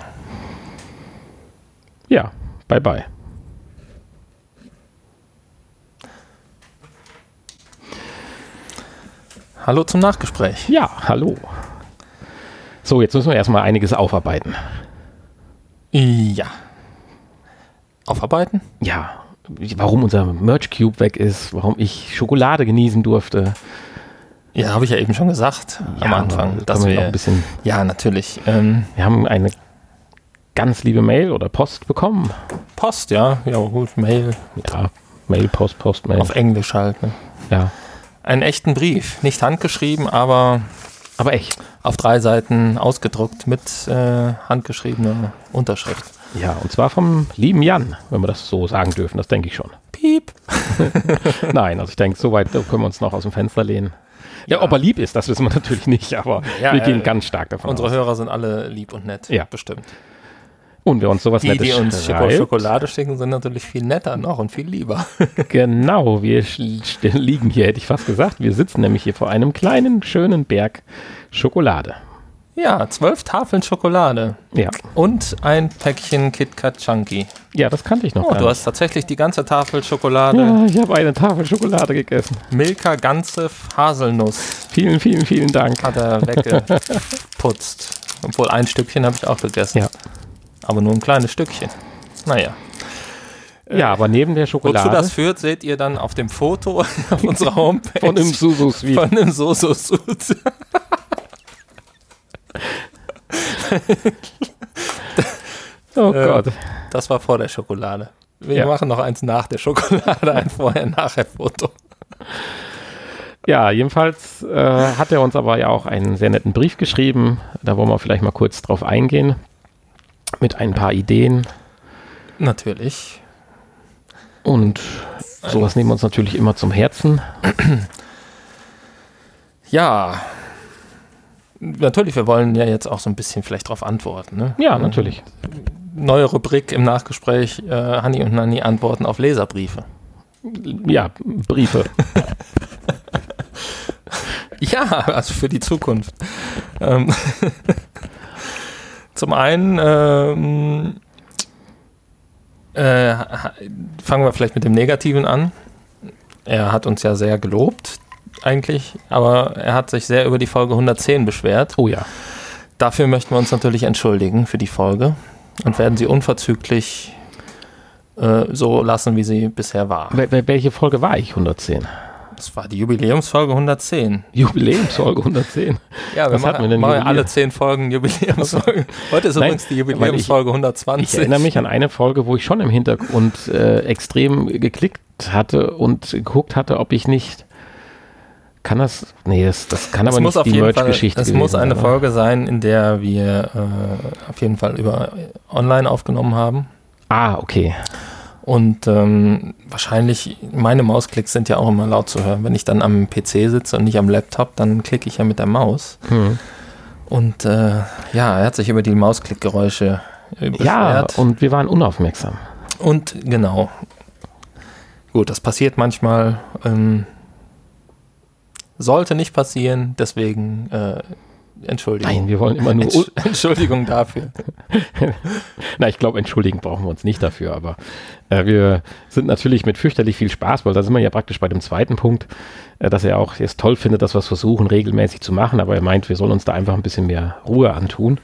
Ja, bye bye. Hallo zum Nachgespräch. Ja, hallo. So, jetzt müssen wir erstmal einiges aufarbeiten. Ja. Aufarbeiten? Ja, warum unser Merch Cube weg ist, warum ich Schokolade genießen durfte. Ja, habe ich ja eben schon gesagt am Ja, Anfang, aber dass wir wir. ein bisschen. ja, natürlich. Ähm, Wir haben eine ganz liebe Mail oder Post bekommen. Post, ja. Ja, gut. Mail. Ja, Mail, Post, Postmail. Auf Englisch halt. Ne? Ja, Einen echten Brief. Nicht handgeschrieben, aber aber echt. auf drei Seiten ausgedruckt mit äh, handgeschriebener Unterschrift. Ja, und zwar vom lieben Jan, wenn wir das so sagen dürfen. Das denke ich schon. Piep. Nein, also ich denke, so weit können wir uns noch aus dem Fenster lehnen. Ja, ob er lieb ist, das wissen wir natürlich nicht, aber Ja, wir gehen äh, ganz stark davon Unsere aus. Hörer sind alle lieb und nett. Ja. Bestimmt. Und wer uns sowas Die, Nettes die uns Schoko schreibt, Schokolade schicken, sind natürlich viel netter noch und viel lieber. Genau, wir liegen hier, hätte ich fast gesagt. Wir sitzen nämlich hier vor einem kleinen, schönen Berg Schokolade. Ja, zwölf Tafeln Schokolade Ja, und ein Päckchen KitKat Chunky. ja das kannte ich noch Oh, du hast tatsächlich die ganze Tafel Schokolade. Ja, ich habe eine Tafel Schokolade gegessen. Milka ganze Haselnuss Vielen, vielen, vielen Dank. hat er weggeputzt. Obwohl ein Stückchen habe ich auch gegessen. Ja. Aber nur ein kleines Stückchen. Naja. Ja, aber neben der Wozu Schokolade das führt, seht ihr dann auf dem Foto auf unserer Homepage. von dem Susu Sweet. Von dem Soso Suit. Oh Äh, Gott. Das war vor der Schokolade. Wir Ja. machen noch eins nach der Schokolade, ein Vorher-Nachher-Foto. Ja, jedenfalls äh, hat er uns aber ja auch einen sehr netten Brief geschrieben. Da wollen wir vielleicht mal kurz drauf eingehen. Mit ein paar Ideen. Natürlich. Und sowas nehmen wir uns natürlich immer zum Herzen. Ja. Natürlich, wir wollen ja jetzt auch so ein bisschen vielleicht darauf antworten. Ne? Ja, natürlich. Neue Rubrik im Nachgespräch, äh, Hanni und Nanni antworten auf Leserbriefe. Ja, Briefe. Ja, also für die Zukunft. Ähm, Zum einen ähm, äh, fangen wir vielleicht mit dem Negativen an. Er hat uns ja sehr gelobt, eigentlich, aber er hat sich sehr über die Folge 110 beschwert. Oh ja. Dafür möchten wir uns natürlich entschuldigen für die Folge und werden sie unverzüglich äh, so lassen, wie sie bisher war. Wel wel- welche Folge war ich? 110. Das war die Jubiläumsfolge 110. Jubiläumsfolge 110. Ja, wir Was machen, wir denn machen alle 10 Folgen Jubiläumsfolge. Heute ist Nein, übrigens die Jubiläumsfolge 120. Ich erinnere mich an eine Folge, wo ich schon im Hintergrund äh, extrem geklickt hatte und geguckt hatte, ob ich nicht. Kann das. Nee, das, das kann Es aber muss nicht auf die Merch-Geschichte es muss eine sein, Folge sein, in der wir äh, auf jeden Fall über online aufgenommen haben. Ah, okay. Und ähm, wahrscheinlich, meine Mausklicks sind ja auch immer laut zu hören. Wenn ich dann am PC sitze und nicht am Laptop, dann klicke ich ja mit der Maus. Hm. Und äh, ja, er hat sich über die Mausklickgeräusche äh, beschwert. Ja, und wir waren unaufmerksam. Und genau. Gut, das passiert manchmal. Ähm, sollte nicht passieren, deswegen äh, Entschuldigung. Nein, wir wollen immer nur. Entsch Entschuldigung dafür. Na, ich glaube, entschuldigen brauchen wir uns nicht dafür, aber äh, wir sind natürlich mit fürchterlich viel Spaß, weil da sind wir ja praktisch bei dem zweiten Punkt, äh, dass er auch es toll findet, dass wir es versuchen, regelmäßig zu machen, aber er meint, wir sollen uns da einfach ein bisschen mehr Ruhe antun.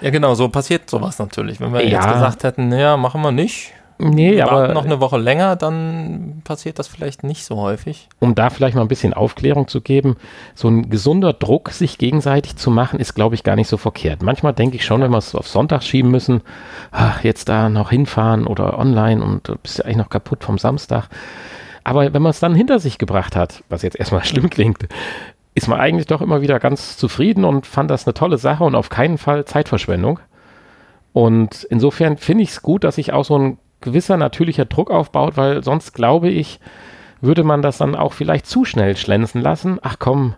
Ja, genau, so passiert sowas natürlich. Wenn wir jetzt Ja. gesagt hätten, naja, machen wir nicht, Nee, warten aber noch eine Woche länger, dann passiert das vielleicht nicht so häufig. um da vielleicht mal ein bisschen Aufklärung zu geben, so ein gesunder Druck, sich gegenseitig zu machen, ist, glaube ich, gar nicht so verkehrt. Manchmal denke ich schon, wenn wir es auf Sonntag schieben müssen, ach, jetzt da noch hinfahren oder online und du bist ja eigentlich noch kaputt vom Samstag. Aber wenn man es dann hinter sich gebracht hat, was jetzt erstmal schlimm klingt, ist man eigentlich doch immer wieder ganz zufrieden und fand das eine tolle Sache und auf keinen Fall Zeitverschwendung. Und insofern finde ich es gut, dass sich auch so ein gewisser natürlicher Druck aufbaut, weil sonst glaube ich, würde man das dann auch vielleicht zu schnell schlänzen lassen. Ach komm.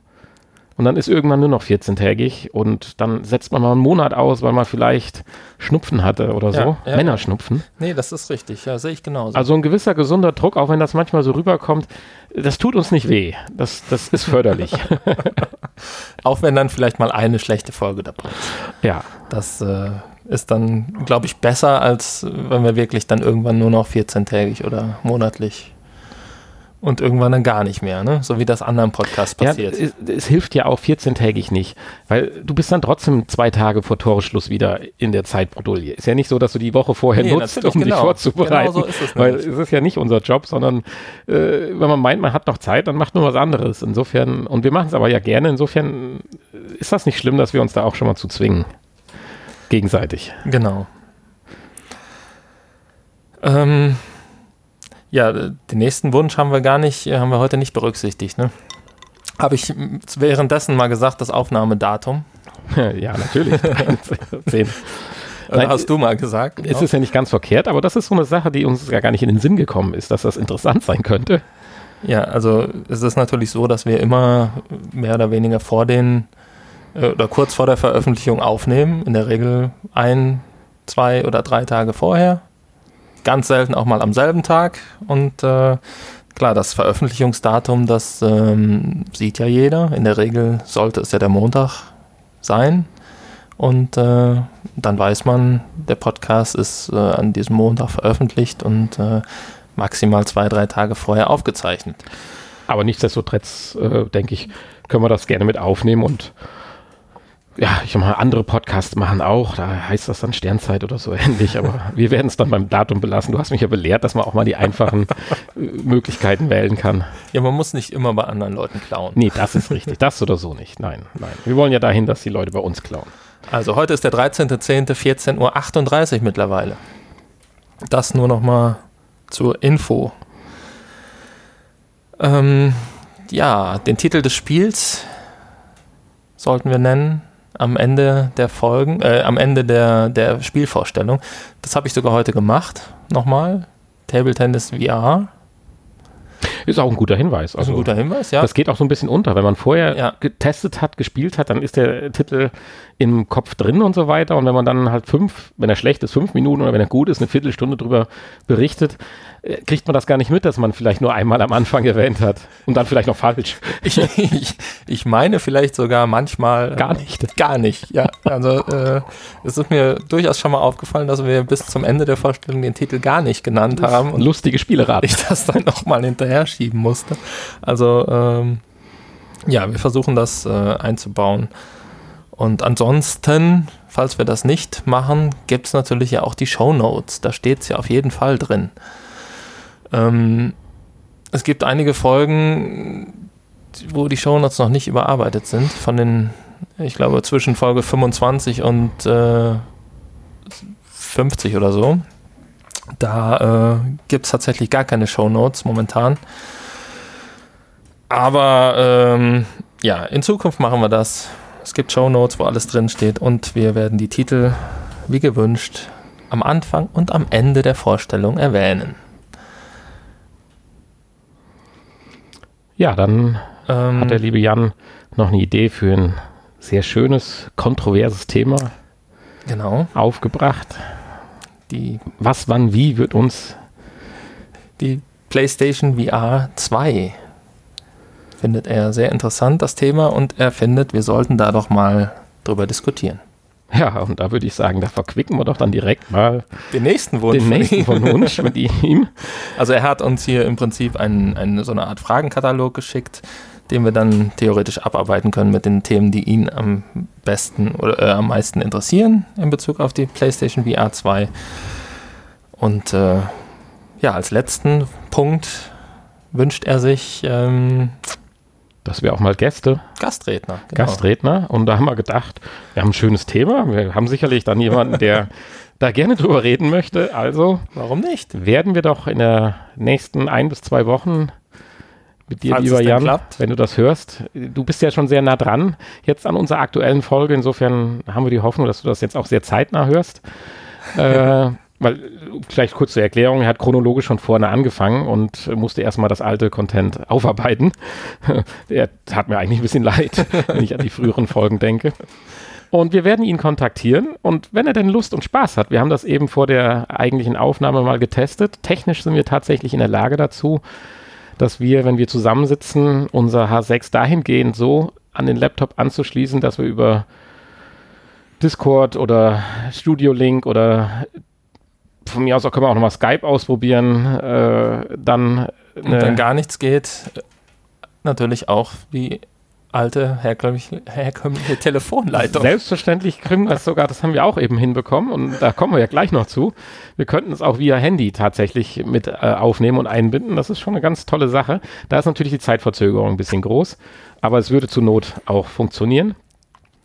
Und dann ist irgendwann nur noch 14-tägig und dann setzt man mal einen Monat aus, weil man vielleicht Schnupfen hatte oder so. Ja, ja. Männerschnupfen. Nee, das ist richtig, ja, sehe ich genauso. Also ein gewisser gesunder Druck, auch wenn das manchmal so rüberkommt, das tut uns nicht weh. Das, das ist förderlich. Auch wenn dann vielleicht mal eine schlechte Folge dabei ist. ja. Das äh, ist dann, glaube ich, besser, als wenn wir wirklich dann irgendwann nur noch 14-tägig oder monatlich und irgendwann dann gar nicht mehr, ne? So wie das anderen Podcast Ja, passiert. es, es hilft ja auch 14-tägig nicht, weil du bist dann trotzdem zwei Tage vor Toreschluss wieder in der Zeitbredouille. Ist ja nicht so, dass du die Woche vorher Nee, nutzt, um natürlich, dich genau. vorzubereiten, Genau so ist es weil es ist ja nicht unser Job, sondern äh, wenn man meint, man hat noch Zeit, dann macht man was anderes. Insofern, und wir machen es aber ja gerne, insofern ist das nicht schlimm, dass wir uns da auch schon mal zu zwingen. Gegenseitig. Genau. Ähm, ja, den nächsten Wunsch haben wir gar nicht, äh, haben wir heute nicht berücksichtigt, ne? Habe ich währenddessen mal gesagt, das Aufnahmedatum? ja, natürlich. Zehn. Oder Nein, hast du mal gesagt? Es ist ja nicht ganz verkehrt, aber das ist so eine Sache, die uns ja gar nicht in den Sinn gekommen ist, dass das interessant sein könnte. Ja, also es ist natürlich so, dass wir immer mehr oder weniger vor den oder kurz vor der Veröffentlichung aufnehmen. In der Regel ein, zwei oder drei Tage vorher. Ganz selten auch mal am selben Tag. Und äh, klar, das Veröffentlichungsdatum, das ähm, sieht ja jeder. In der Regel sollte es ja der Montag sein. Und äh, dann weiß man, der Podcast ist äh, an diesem Montag veröffentlicht und äh, maximal zwei, drei Tage vorher aufgezeichnet. Aber nichtsdestotrotz, äh, denke ich, können wir das gerne mit aufnehmen und ja, ich meine, andere Podcasts machen auch, da heißt das dann Sternzeit oder so ähnlich, aber wir werden es dann beim Datum belassen. Du hast mich ja belehrt, dass man auch mal die einfachen äh, Möglichkeiten wählen kann. Ja, man muss nicht immer bei anderen Leuten klauen. Nee, das ist richtig. Das oder so nicht. Nein, nein. Wir wollen ja dahin, dass die Leute bei uns klauen. Also heute ist der 13.10., 14.38 Uhr mittlerweile. Das nur noch mal zur Info. Ähm, ja, den Titel des Spiels sollten wir nennen am Ende der Folgen, äh, am Ende der, der Spielvorstellung. Das habe ich sogar heute gemacht. Nochmal. Table Tennis VR. Ist auch ein guter Hinweis. Das ist Also, ein guter Hinweis, ja. Das geht auch so ein bisschen unter. Wenn man vorher Ja. getestet hat, gespielt hat, dann ist der Titel im Kopf drin und so weiter. Und wenn man dann halt fünf, wenn er schlecht ist, fünf Minuten oder wenn er gut ist, eine Viertelstunde drüber berichtet, äh, kriegt man das gar nicht mit, dass man vielleicht nur einmal am Anfang erwähnt hat. Und dann vielleicht noch falsch. Ich, ich, ich meine vielleicht sogar manchmal. äh, Gar nicht. Gar nicht, ja. Also äh, es ist mir durchaus schon mal aufgefallen, dass wir bis zum Ende der Vorstellung den Titel gar nicht genannt haben und Lustige Spieleraten. ich das dann nochmal hinterher schieben musste. Also ähm, ja, wir versuchen das äh, einzubauen. Und ansonsten, falls wir das nicht machen, gibt es natürlich ja auch die Show Notes. Da steht es ja auf jeden Fall drin. Ähm, es gibt einige Folgen, wo die Shownotes noch nicht überarbeitet sind. Von den, ich glaube, zwischen Folge 25 und äh, 50 oder so. Da äh, gibt es tatsächlich gar keine Shownotes momentan. Aber ähm, ja, in Zukunft machen wir das. Es gibt Shownotes, wo alles drin steht und wir werden die Titel, wie gewünscht, am Anfang und am Ende der Vorstellung erwähnen. Ja, dann ähm, hat der liebe Jan noch eine Idee für ein sehr schönes, kontroverses Thema genau. aufgebracht. Die Was, wann, wie wird uns die PlayStation VR 2 findet er sehr interessant, das Thema, und er findet, wir sollten da doch mal drüber diskutieren. Ja, und da würde ich sagen, da verquicken wir doch dann direkt mal den nächsten Wunsch, den nächsten von Wunsch mit ihm. Also er hat uns hier im Prinzip einen, einen, so eine Art Fragenkatalog geschickt, den wir dann theoretisch abarbeiten können mit den Themen, die ihn am besten oder äh, am meisten interessieren in Bezug auf die PlayStation VR 2. Und äh, ja, als letzten Punkt wünscht er sich ähm, dass wir auch mal Gäste. Gastredner. Genau. Gastredner. Und da haben wir gedacht, wir haben ein schönes Thema. Wir haben sicherlich dann jemanden, der da gerne drüber reden möchte. Also, warum nicht? Werden wir doch in der nächsten ein bis zwei Wochen mit dir, Falls lieber Jan, klappt. wenn du das hörst. Du bist ja schon sehr nah dran jetzt an unserer aktuellen Folge. Insofern haben wir die Hoffnung, dass du das jetzt auch sehr zeitnah hörst. äh, weil, vielleicht kurz zur Erklärung, er hat chronologisch schon vorne angefangen und musste erstmal das alte Content aufarbeiten. er hat mir eigentlich ein bisschen leid, wenn ich an die früheren Folgen denke. Und wir werden ihn kontaktieren und wenn er denn Lust und Spaß hat, wir haben das eben vor der eigentlichen Aufnahme mal getestet. Technisch sind wir tatsächlich in der Lage dazu, dass wir, wenn wir zusammensitzen, unser H6 dahingehend so an den Laptop anzuschließen, dass wir über Discord oder Studio Link oder von mir aus auch können wir auch nochmal Skype ausprobieren. Äh, dann Und wenn gar nichts geht, natürlich auch die alte herkömmliche, herkömmliche Telefonleitung. Selbstverständlich kriegen wir es sogar, das haben wir auch eben hinbekommen und da kommen wir ja gleich noch zu. Wir könnten es auch via Handy tatsächlich mit äh, aufnehmen und einbinden. Das ist schon eine ganz tolle Sache. Da ist natürlich die Zeitverzögerung ein bisschen groß, aber es würde zur Not auch funktionieren.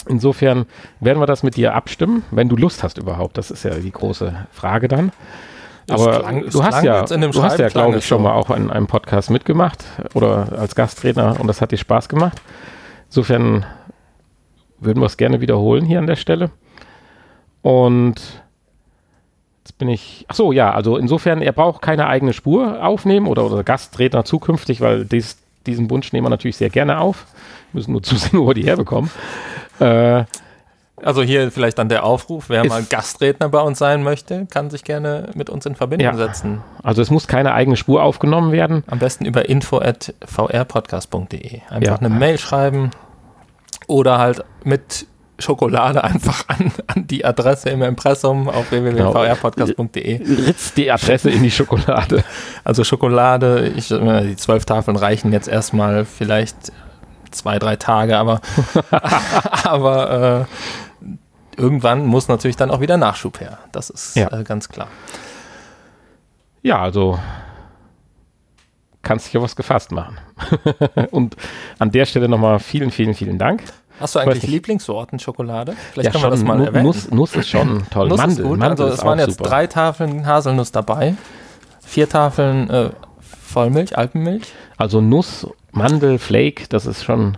Insofern werden wir das mit dir abstimmen, wenn du Lust hast überhaupt. Das ist ja die große Frage dann. Aber klang, du hast ja, du hast ja, glaube ich, schon mal auch in einem Podcast mitgemacht oder als Gastredner und das hat dir Spaß gemacht. Insofern würden wir es gerne wiederholen hier an der Stelle. Und jetzt bin ich, ach so, ja, also insofern, er braucht keine eigene Spur aufnehmen oder, oder Gastredner zukünftig, weil dies, diesen Wunsch nehmen wir natürlich sehr gerne auf. Wir müssen nur zusehen, wo wir die herbekommen. Äh, also hier vielleicht dann der Aufruf, wer mal Gastredner bei uns sein möchte, kann sich gerne mit uns in Verbindung ja. setzen. Also es muss keine eigene Spur aufgenommen werden. Am besten über info@vrpodcast.de. Einfach ja. eine Mail schreiben oder halt mit Schokolade einfach an, an die Adresse im Impressum auf www.vrpodcast.de. Ritz die Adresse in die Schokolade. Also Schokolade, ich, äh, die zwölf Tafeln reichen jetzt erstmal vielleicht zwei, drei Tage, aber, aber äh, irgendwann muss natürlich dann auch wieder Nachschub her. Das ist ja. äh, ganz klar. Ja, also kannst dich auf was gefasst machen. Und an der Stelle nochmal vielen, vielen, vielen Dank. Hast du eigentlich Lieblingssorten Schokolade? Vielleicht ja, können wir das mal erwähnen. Nuss, Nuss ist schon toll. Nuss Mandel, ist gut. Mandel also es waren jetzt super. drei Tafeln Haselnuss dabei, vier Tafeln äh, Vollmilch, Alpenmilch. Also Nuss Mandel, Flake, das ist schon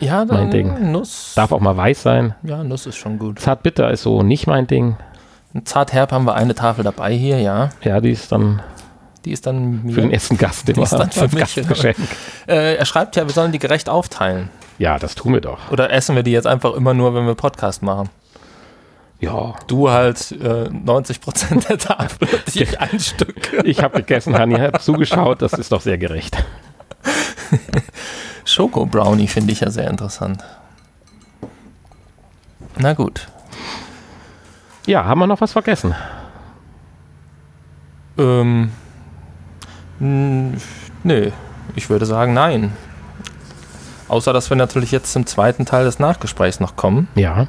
ja, mein Ding. Nuss. Darf auch mal weiß sein. Ja, Nuss ist schon gut. Zartbitter ist so nicht mein Ding. Zartherb haben wir eine Tafel dabei hier, ja. Ja, die ist dann. Die ist dann für den ersten Gast, die ist dann für mich. Äh, er schreibt ja, wir sollen die gerecht aufteilen. Ja, das tun wir doch. Oder essen wir die jetzt einfach immer nur, wenn wir Podcast machen? Ja. Du halt äh, 90 Prozent der Tafel ich ein Stück. Ich habe gegessen, Hanni hat zugeschaut, das ist doch sehr gerecht. Schoko Brownie finde ich ja sehr interessant. Na gut. Ja, haben wir noch was vergessen? Ähm, nö, ich würde sagen nein. Außer, dass wir natürlich jetzt zum zweiten Teil des Nachgesprächs noch kommen. Ja.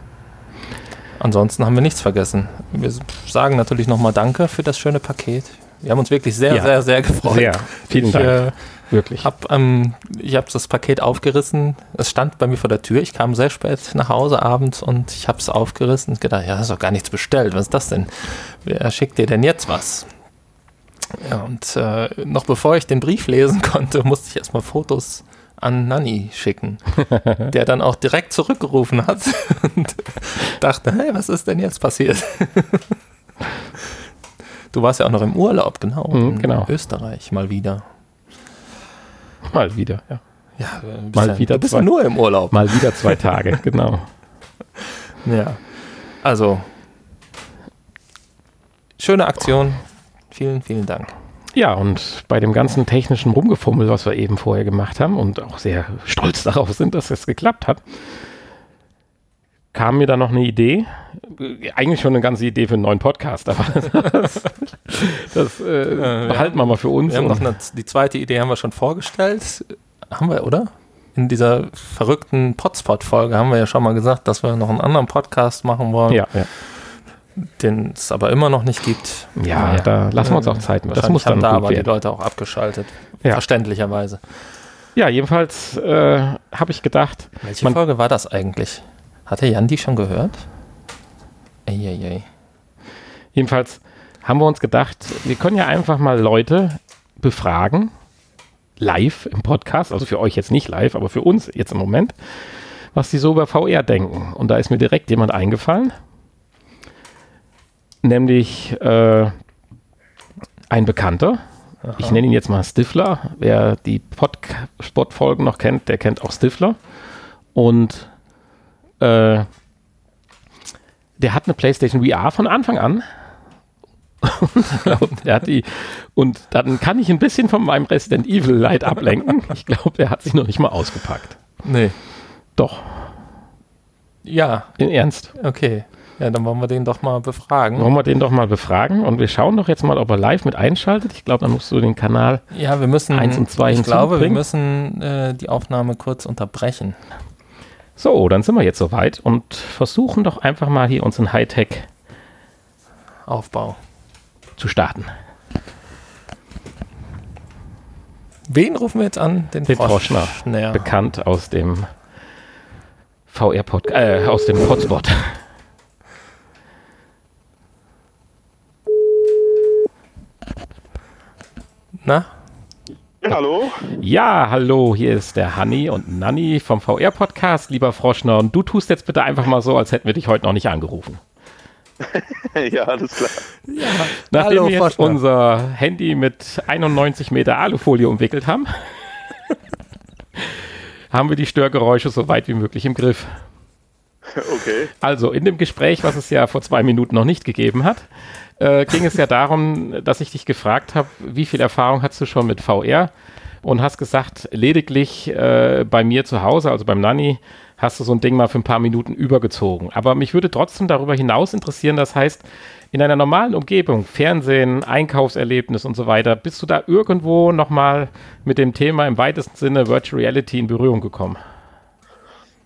Ansonsten haben wir nichts vergessen. Wir sagen natürlich nochmal Danke für das schöne Paket. Wir haben uns wirklich sehr, Ja. sehr, sehr gefreut. Sehr. Vielen ich, Dank. Äh, Wirklich. hab, ähm, ich habe das Paket aufgerissen. Es stand bei mir vor der Tür. Ich kam sehr spät nach Hause abends und ich habe es aufgerissen und gedacht, ja, ist doch gar nichts bestellt. Was ist das denn? Wer schickt dir denn jetzt was? Ja, und äh, noch bevor ich den Brief lesen konnte, musste ich erstmal Fotos an Nanny schicken, der dann auch direkt zurückgerufen hat und dachte, hey, was ist denn jetzt passiert? Du warst ja auch noch im Urlaub, genau. Mhm, in genau. Österreich mal wieder. Mal wieder, ja. Ja, Mal ja, wieder du bist zwei- ja nur im Urlaub. Mal wieder zwei Tage, genau. Ja. Also, schöne Aktion. Vielen, vielen Dank. Ja, und bei dem ganzen technischen Rumgefummel, was wir eben vorher gemacht haben und auch sehr stolz darauf sind, dass es geklappt hat, kam mir dann noch eine Idee. Eigentlich schon eine ganze Idee für einen neuen Podcast, aber das, das äh, wir behalten wir mal für uns. Wir haben noch eine, die zweite Idee haben wir schon vorgestellt. Haben wir, oder? In dieser verrückten Potspot-Folge haben wir ja schon mal gesagt, dass wir noch einen anderen Podcast machen wollen, ja, ja. den es aber immer noch nicht gibt. ja, Naja. da lassen wir uns auch Zeit mit. Das muss dann haben da aber die werden. Leute auch abgeschaltet. Ja. Verständlicherweise. Ja, jedenfalls äh, habe ich gedacht, Welche Folge war das eigentlich? Hatte Jan die schon gehört? Eieiei. Jedenfalls haben wir uns gedacht, wir können ja einfach mal Leute befragen, live im Podcast, also für euch jetzt nicht live, aber für uns jetzt im Moment, was die so über VR denken. Und da ist mir direkt jemand eingefallen, nämlich äh, ein Bekannter. Ich nenne ihn jetzt mal Stifler. Wer die Pod-Spot-Folgen noch kennt, der kennt auch Stifler. Und äh, der hat eine PlayStation VR von Anfang an. glaube, der hat die. Und dann kann ich ein bisschen von meinem Resident Evil Light ablenken. Ich glaube, der hat sich noch nicht mal ausgepackt. Nee. Doch, Ja, in Ernst. okay. Ja, dann wollen wir den doch mal befragen. Wollen wir den doch mal befragen und wir schauen doch jetzt mal, ob er live mit einschaltet. Ich glaube, dann musst du den Kanal. Ja, wir müssen. Eins und zwei Ich glaube, wir müssen äh, die Aufnahme kurz unterbrechen. So, dann sind wir jetzt soweit und versuchen doch einfach mal hier unseren Hightech Aufbau. zu starten. Wen rufen wir jetzt an? Den, Den Froschner. Ja. Bekannt aus dem VR-Podcast, äh, aus dem Hotspot. Na? Hallo? Ja, hallo, hier ist der Hanni und Nanni vom VR-Podcast, lieber Froschner. Und du tust jetzt bitte einfach mal so, als hätten wir dich heute noch nicht angerufen. ja, alles klar. Nachdem Hallo, wir jetzt Froschner. unser Handy mit 91 Meter Alufolie umwickelt haben, haben wir die Störgeräusche so weit wie möglich im Griff. Okay. Also, in dem Gespräch, was es ja vor zwei Minuten noch nicht gegeben hat, äh, ging es ja darum, dass ich dich gefragt habe, wie viel Erfahrung hast du schon mit VR? Und hast gesagt, lediglich äh, bei mir zu Hause, also beim Nanny, hast du so ein Ding mal für ein paar Minuten übergezogen. Aber mich würde trotzdem darüber hinaus interessieren, das heißt, in einer normalen Umgebung, Fernsehen, Einkaufserlebnis und so weiter, bist du da irgendwo nochmal mit dem Thema im weitesten Sinne Virtual Reality in Berührung gekommen?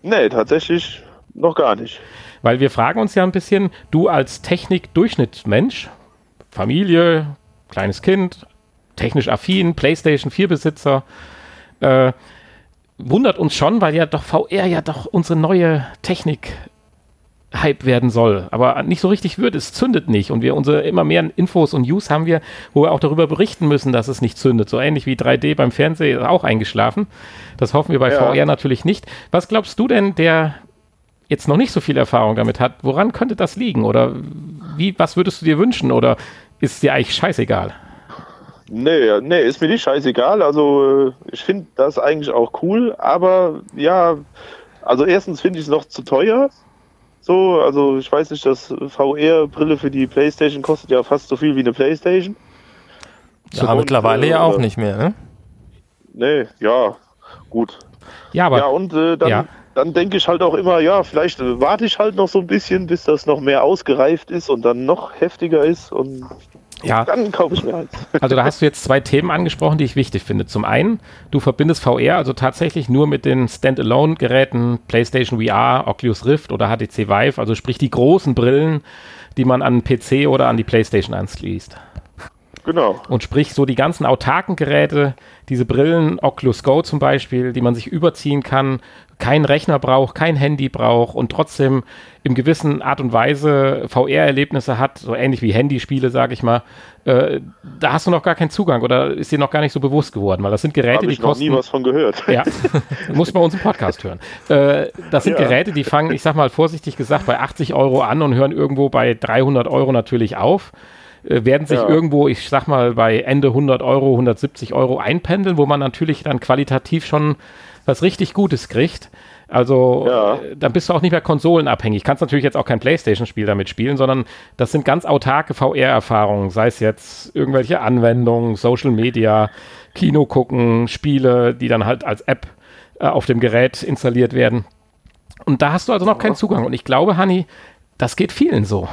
Nee, tatsächlich noch gar nicht. Weil wir fragen uns ja ein bisschen, du als Technik-Durchschnittsmensch, Familie, kleines Kind, technisch affin, PlayStation 4-Besitzer, äh, wundert uns schon, weil ja doch VR ja doch unsere neue Technik Hype werden soll, aber nicht so richtig wird, es zündet nicht und wir unsere immer mehr Infos und News haben wir, wo wir auch darüber berichten müssen, dass es nicht zündet. So ähnlich wie 3D beim Fernsehen auch eingeschlafen. Das hoffen wir bei Ja. VR natürlich nicht. Was glaubst du denn, der jetzt noch nicht so viel Erfahrung damit hat, woran könnte das liegen? Oder wie, was würdest du dir wünschen? Oder ist es dir eigentlich scheißegal? Nee, nee, ist mir nicht scheißegal. Also äh, ich finde das eigentlich auch cool, aber ja, also erstens finde ich es noch zu teuer. So, also ich weiß nicht, das VR-Brille für die Playstation kostet ja fast so viel wie eine Playstation. Ja, Und, mittlerweile äh, ja auch nicht mehr, ne? Nee, ja, gut. Ja, aber ja, und äh, dann, ja. Dann denke ich halt auch immer, ja, vielleicht warte ich halt noch so ein bisschen, bis das noch mehr ausgereift ist und dann noch heftiger ist und ja, dann kaufe ich mir halt. Also da hast du jetzt zwei Themen angesprochen, die ich wichtig finde. Zum einen, du verbindest VR also tatsächlich nur mit den Standalone-Geräten PlayStation VR, Oculus Rift oder HTC Vive, also sprich die großen Brillen, die man an PC oder an die PlayStation anschließt. Genau. Und sprich, so die ganzen autarken Geräte, diese Brillen, Oculus Go zum Beispiel, die man sich überziehen kann, kein Rechner braucht, kein Handy braucht und trotzdem im gewissen Art und Weise VR-Erlebnisse hat, so ähnlich wie Handyspiele, sage ich mal, äh, da hast du noch gar keinen Zugang oder ist dir noch gar nicht so bewusst geworden, weil das sind Geräte, Habe ich die noch kosten. nie was von gehört. Ja, muss bei uns im Podcast hören. Äh, das sind Ja. Geräte, die fangen, ich sag mal vorsichtig gesagt, bei 80 Euro an und hören irgendwo bei 300 Euro natürlich auf. Äh, werden sich Ja. irgendwo, ich sag mal, bei Ende 100 Euro, 170 Euro einpendeln, wo man natürlich dann qualitativ schon was richtig Gutes kriegt. Also Ja. äh, dann bist du auch nicht mehr konsolenabhängig. Kannst natürlich jetzt auch kein Playstation-Spiel damit spielen, sondern das sind ganz autarke VR-Erfahrungen, sei es jetzt irgendwelche Anwendungen, Social Media, Kino gucken, Spiele, die dann halt als App äh, auf dem Gerät installiert werden. Und da hast du also noch keinen Zugang. Und ich glaube, Hanni, das geht vielen so.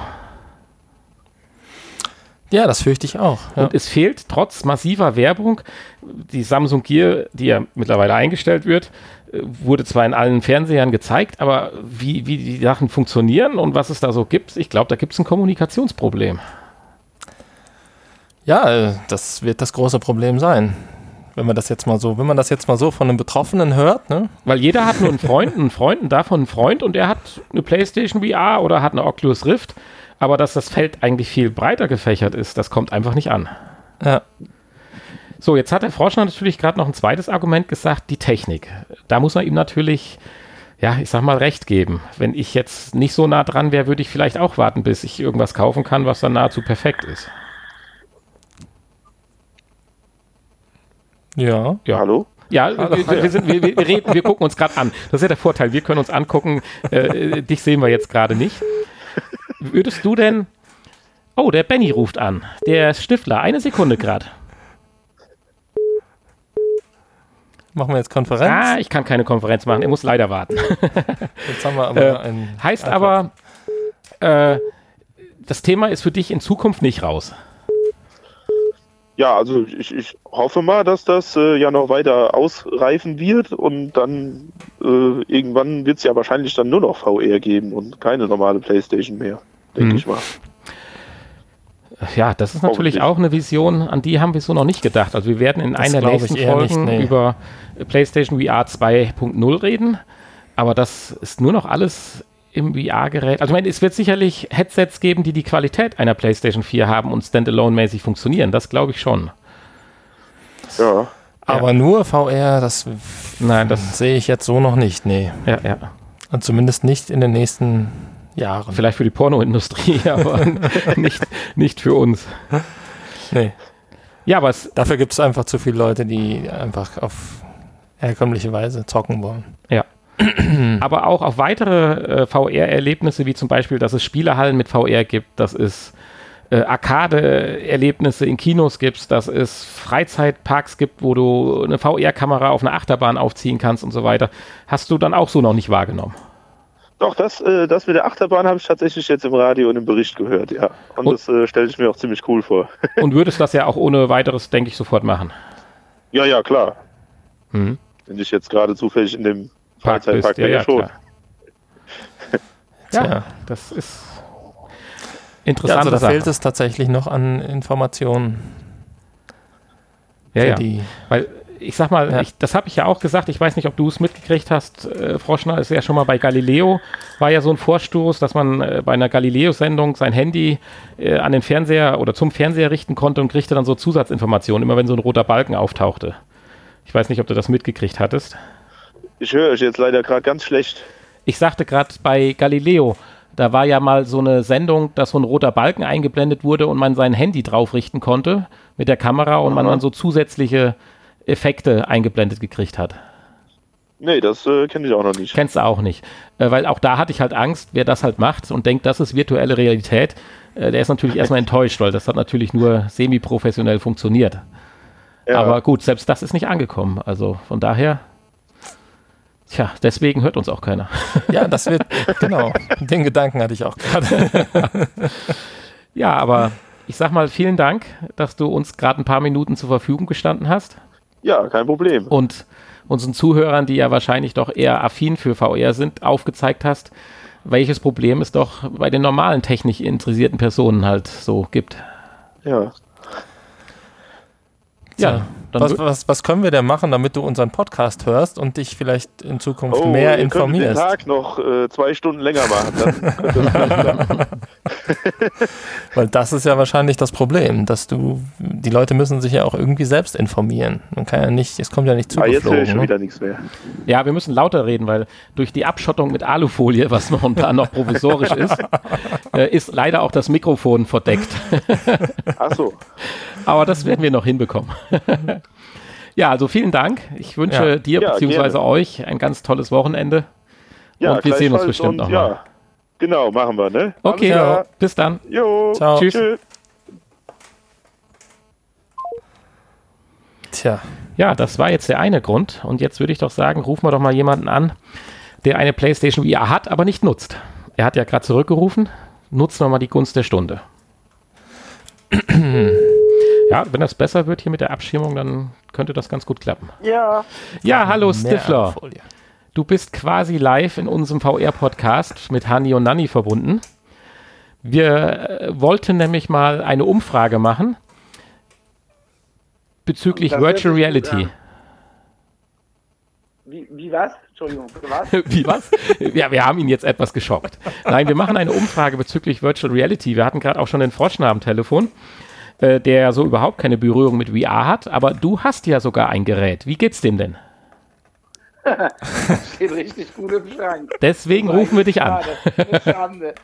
Ja, das fürchte ich auch. Ja. Und es fehlt trotz massiver Werbung, die Samsung Gear, die ja mittlerweile eingestellt wird, äh, wurde zwar in allen Fernsehern gezeigt, aber wie, wie die Sachen funktionieren und was es da so gibt, ich glaube, da gibt es ein Kommunikationsproblem. Ja, äh, das wird das große Problem sein. Wenn man das jetzt mal so, wenn man das jetzt mal so von einem Betroffenen hört, ne? Weil jeder hat nur einen Freund, einen Freund und davon einen Freund und der hat eine PlayStation VR oder hat eine Oculus Rift, aber dass das Feld eigentlich viel breiter gefächert ist, das kommt einfach nicht an. Ja. So, jetzt hat der Forscher natürlich gerade noch ein zweites Argument gesagt, die Technik. Da muss man ihm natürlich, ja, ich sag mal, recht geben. Wenn ich jetzt nicht so nah dran wäre, würde ich vielleicht auch warten, bis ich irgendwas kaufen kann, was dann nahezu perfekt ist. Ja. Ja. Hallo? Ja, wir, wir, sind, wir, wir, reden, wir gucken uns gerade an. Das ist ja der Vorteil. Wir können uns angucken. Äh, dich sehen wir jetzt gerade nicht. Würdest du denn. Oh, der Benny ruft an. Der Stiftler. Eine Sekunde gerade. Machen wir jetzt Konferenz. Ah, ich kann keine Konferenz machen. Er muss leider warten. jetzt haben wir aber Äh, ein. heißt Antwort. aber, äh, das Thema ist für dich in Zukunft nicht raus. Ja, also ich, ich hoffe mal, dass das äh, ja noch weiter ausreifen wird und dann äh, irgendwann wird es ja wahrscheinlich dann nur noch VR geben und keine normale Playstation mehr, denke Mhm. ich mal. Ja, das ist natürlich auch eine Vision, an die haben wir so noch nicht gedacht. Also wir werden in Das einer der nächsten eher nicht, Folgen nee. über PlayStation VR 2.0 reden. Aber das ist nur noch alles im VR-Gerät. Also ich meine, es wird sicherlich Headsets geben, die die Qualität einer PlayStation 4 haben und standalone-mäßig funktionieren. Das glaube ich schon. Ja, Aber nur VR, das Nein, das, sehe ich jetzt so noch nicht. Nee. ja, ja. Und zumindest nicht in den nächsten Jahren. Vielleicht für die Pornoindustrie, aber nicht, nicht für uns. Nee. Ja, aber es, Dafür gibt es einfach zu viele Leute, die einfach auf herkömmliche Weise zocken wollen. aber auch auf weitere äh, VR-Erlebnisse, wie zum Beispiel, dass es Spielehallen mit VR gibt, dass es äh, Arcade-Erlebnisse in Kinos gibt, dass es Freizeitparks gibt, wo du eine VR-Kamera auf eine Achterbahn aufziehen kannst und so weiter. Hast du dann auch so noch nicht wahrgenommen? doch, das, äh, das mit der Achterbahn habe ich tatsächlich jetzt im Radio und im Bericht gehört, ja. Und, Und- das äh, stelle ich mir auch ziemlich cool vor. Und würdest das ja auch ohne weiteres, denke ich, sofort machen. ja, ja, klar. Mhm. Wenn ich jetzt gerade zufällig in dem Park bist, Freizeitpark ja, bin, ja, ja schon. klar. Ja, Tja. das ist Ja, interessante also da Sache. fehlt es tatsächlich noch an Informationen ja, ja. die. Weil ich sag mal, Ja. ich, das habe ich ja auch gesagt, ich weiß nicht, ob du es mitgekriegt hast, äh, Froschner, ist ja schon mal bei Galileo, war ja so ein Vorstoß, dass man äh, bei einer Galileo-Sendung sein Handy äh, an den Fernseher oder zum Fernseher richten konnte und kriegte dann so Zusatzinformationen, immer wenn so ein roter Balken auftauchte. Ich weiß nicht, ob du das mitgekriegt hattest. Ich höre euch jetzt leider gerade ganz schlecht. Ich sagte gerade bei Galileo, da war ja mal so eine Sendung, dass so ein roter Balken eingeblendet wurde und man sein Handy drauf richten konnte mit der Kamera und man Aha. dann so zusätzliche Effekte eingeblendet gekriegt hat. Nee, das äh, kenne ich auch noch nicht. Kennst du auch nicht. Äh, weil auch da hatte ich halt Angst, wer das halt macht und denkt, das ist virtuelle Realität, äh, der ist natürlich erstmal enttäuscht, weil das hat natürlich nur semi-professionell funktioniert. Ja. Aber gut, selbst das ist nicht angekommen. Also von daher, tja, deswegen hört uns auch keiner. Ja, das wird, genau. Den Gedanken hatte ich auch gerade. Ja, aber ich sag mal vielen Dank, dass du uns gerade ein paar Minuten zur Verfügung gestanden hast ja, kein Problem. und unseren Zuhörern, die ja wahrscheinlich doch eher affin für VR sind, aufgezeigt hast, welches Problem es doch bei den normalen technisch interessierten Personen halt so gibt. Ja. Ja, was, was, was, können wir denn machen, damit du unseren Podcast hörst und dich vielleicht in Zukunft oh, mehr informierst? den Tag noch äh, zwei Stunden länger machen. Weil das ist ja wahrscheinlich das Problem, dass du, die Leute müssen sich ja auch irgendwie selbst informieren. Man kann ja nicht, es kommt ja nicht zu. Ah, jetzt höre ich schon ne? wieder nichts mehr. Ja, wir müssen lauter reden, weil durch die Abschottung mit Alufolie, was momentan noch provisorisch ist, äh, ist leider auch das Mikrofon verdeckt. Ach so. Aber das werden wir noch hinbekommen. Ja, also vielen Dank. Ich wünsche ja. dir ja, bzw. euch ein ganz tolles Wochenende. Ja, und wir sehen uns bestimmt nochmal. Ja, genau, machen wir, ne? Okay, ja. bis dann. Jo, Ciao. Tschüss. Tschüss. Tja. Ja, das war jetzt der eine Grund. Und jetzt würde ich doch sagen, rufen wir doch mal jemanden an, der eine PlayStation VR hat, aber nicht nutzt. Er hat ja gerade zurückgerufen. Nutzen wir mal die Gunst der Stunde. Ja, wenn das besser wird hier mit der Abschirmung, dann könnte das ganz gut klappen. Ja. Ja, hallo Stifler. Du bist quasi live in unserem VR-Podcast mit Hani und Nanni verbunden. Wir äh, wollten nämlich mal eine Umfrage machen bezüglich Virtual Reality. Wie, wie was? Entschuldigung, was? wie was? Ja, wir haben ihn jetzt etwas geschockt. Nein, wir machen eine Umfrage bezüglich Virtual Reality. Wir hatten gerade auch schon den Forschner am Telefon äh, der so überhaupt keine Berührung mit VR hat, aber du hast ja sogar ein Gerät. Wie geht's dem denn? Steht richtig gut im Schrank. Deswegen rufen wir dich an. Das ist eine Schande.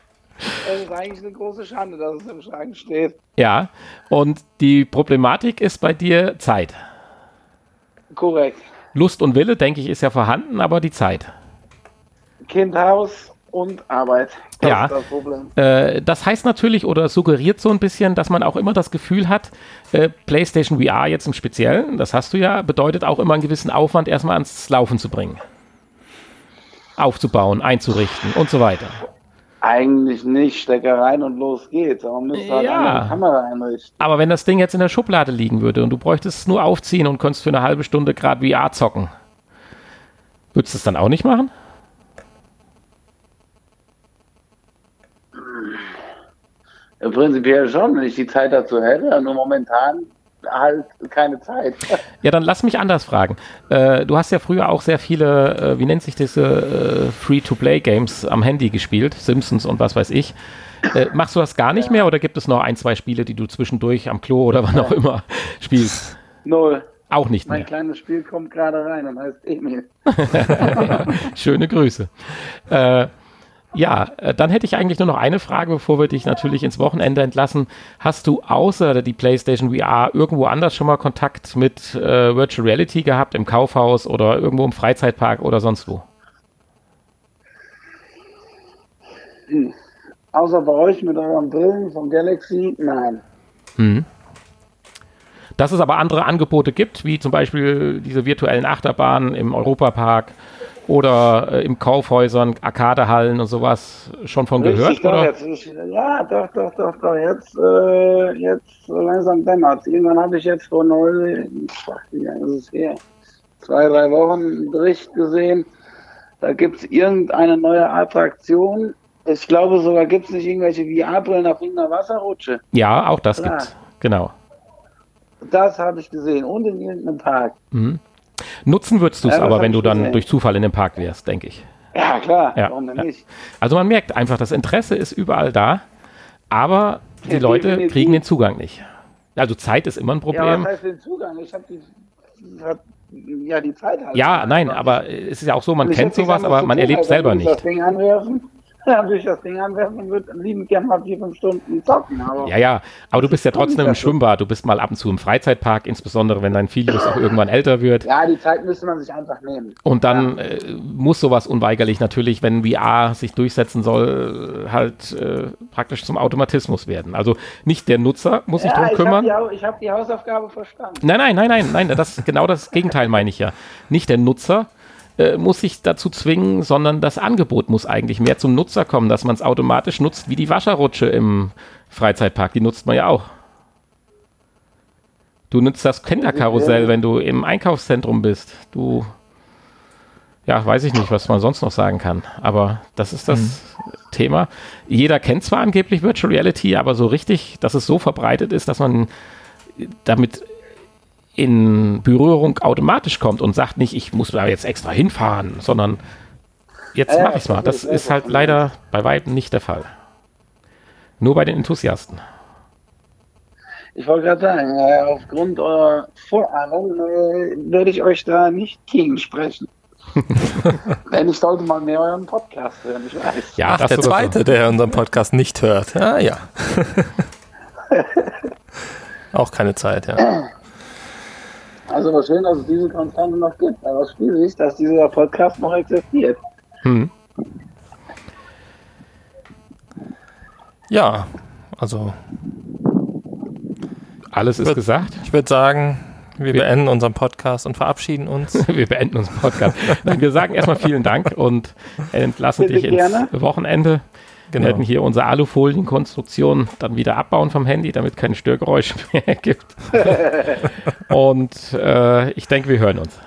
Es ist eigentlich eine große Schande, dass es im Schrank steht. Ja, und die Problematik ist bei dir Zeit. Korrekt. Lust und Wille, denke ich, ist ja vorhanden, aber die Zeit. Kind, Haus, und Arbeit. Das ja, das, äh, das, heißt natürlich oder suggeriert so ein bisschen, dass man auch immer das Gefühl hat, äh, PlayStation VR jetzt im Speziellen, das hast du ja, bedeutet auch immer einen gewissen Aufwand erstmal ans Laufen zu bringen. Aufzubauen, einzurichten und so weiter. Eigentlich nicht, Stecker rein und los geht's. Aber man müsste halt ja. eine Kamera einrichten. Aber wenn das Ding jetzt in der Schublade liegen würde und du bräuchtest es nur aufziehen und könntest für eine halbe Stunde gerade VR zocken, würdest du es dann auch nicht machen? Prinzipiell schon, wenn ich die Zeit dazu hätte, nur momentan halt keine Zeit. Ja, dann lass mich anders fragen. Äh, du hast ja früher auch sehr viele, äh, wie nennt sich diese äh, Free-to-Play-Games am Handy gespielt, Simpsons und was weiß ich. Äh, machst du das gar nicht ja. mehr oder gibt es noch ein, zwei Spiele, die du zwischendurch am Klo oder wann auch immer spielst? Null. Auch nicht mein mehr. Mein kleines Spiel kommt gerade rein und heißt Emil. Schöne Grüße. Äh, ja, äh, dann hätte ich eigentlich nur noch eine Frage, bevor wir dich natürlich ins Wochenende entlassen. Hast du außer die PlayStation VR irgendwo anders schon mal Kontakt mit äh, Virtual Reality gehabt, im Kaufhaus oder irgendwo im Freizeitpark oder sonst wo? Hm. Außer bei euch mit euren Brillen von Galaxy? Nein. Hm. Dass es aber andere Angebote gibt, wie zum Beispiel diese virtuellen Achterbahnen im Europapark oder äh, im Kaufhäusern, Arkadehallen und sowas schon von Richtig, gehört? Doch, jetzt, ich, ja, doch, doch, doch, doch. Jetzt, äh, jetzt langsam dämmert Irgendwann habe ich jetzt vor neu, wie lange ist es her? Zwei, drei Wochen einen Bericht gesehen. Da gibt es irgendeine neue Attraktion. Ich glaube sogar, gibt es nicht irgendwelche VR-Brillen auf irgendeiner Wasserrutsche. Ja, auch das gibt es. Genau. Das habe ich gesehen. Und in irgendeinem Park. Mhm. Nutzen würdest du es ja, aber, wenn du dann durch Zufall in dem Park wärst, denke ich. Ja, klar. Ja. Warum denn nicht? Also man merkt einfach, das Interesse ist überall da, aber die Leute kriegen den Zugang nicht. Also Zeit ist immer ein Problem. Ja, was heißt den Zugang? Ich habe die, hab, ja, die Zeit halt. Ja, nein, aber es ist ja auch so, man kennt sowas, aber man erlebt selber nicht. Das Ding anwerfen ja, ich das Ding anwerfen und würde liebend gerne mal vier, fünf Stunden zocken. Aber ja, ja, aber du bist ja trotzdem im Schwimmbad, du bist mal ab und zu im Freizeitpark, insbesondere wenn dein Filius auch irgendwann älter wird. Ja, die Zeit müsste man sich einfach nehmen. Und dann ja. äh, muss sowas unweigerlich natürlich, wenn VR sich durchsetzen soll, halt äh, praktisch zum Automatismus werden. Also nicht der Nutzer muss sich ja, drum kümmern. Hab die, ich habe die Hausaufgabe verstanden. Nein, nein, nein, nein, nein, das genau das Gegenteil meine ich ja. Nicht der Nutzer äh, muss sich dazu zwingen, sondern das Angebot muss eigentlich mehr zum Nutzer kommen, dass man es automatisch nutzt, wie die Wascherrutsche im Freizeitpark. Die nutzt man ja auch. Du nutzt das Kinderkarussell, wenn du im Einkaufszentrum bist. Du, ja, weiß ich nicht, was man sonst noch sagen kann. Aber das ist das mhm. Thema. Jeder kennt zwar angeblich Virtual Reality, aber so richtig, dass es so verbreitet ist, dass man damit in Berührung automatisch kommt und sagt nicht, ich muss da jetzt extra hinfahren, sondern jetzt Ja, mache ich es mal. Das ist halt leider bei weitem nicht der Fall. Nur bei den Enthusiasten. Ich wollte gerade sagen, äh, aufgrund eurer Vorahnung äh, werde ich euch da nicht gegensprechen. Denn ich sollte mal mehr euren Podcast hören, ich weiß. Ja, Ach, der oder so. zweite, der unseren Podcast nicht hört. Ja, ja. Auch keine Zeit, ja. Also was schön, dass es diese Konstante noch gibt. Aber es spielt sich, dass dieser Podcast noch existiert. Hm. Ja, also Alles ist Wird- gesagt. ich würde sagen, wir beenden unseren Podcast und verabschieden uns. Wir beenden unseren Podcast. Nein, wir sagen erstmal vielen Dank und entlassen Bitte dich ins gerne. Wochenende. Genau. Wir werden hier unsere Alufolienkonstruktion dann wieder abbauen vom Handy, damit keine Störgeräusche mehr gibt. und äh, ich denke, wir hören uns.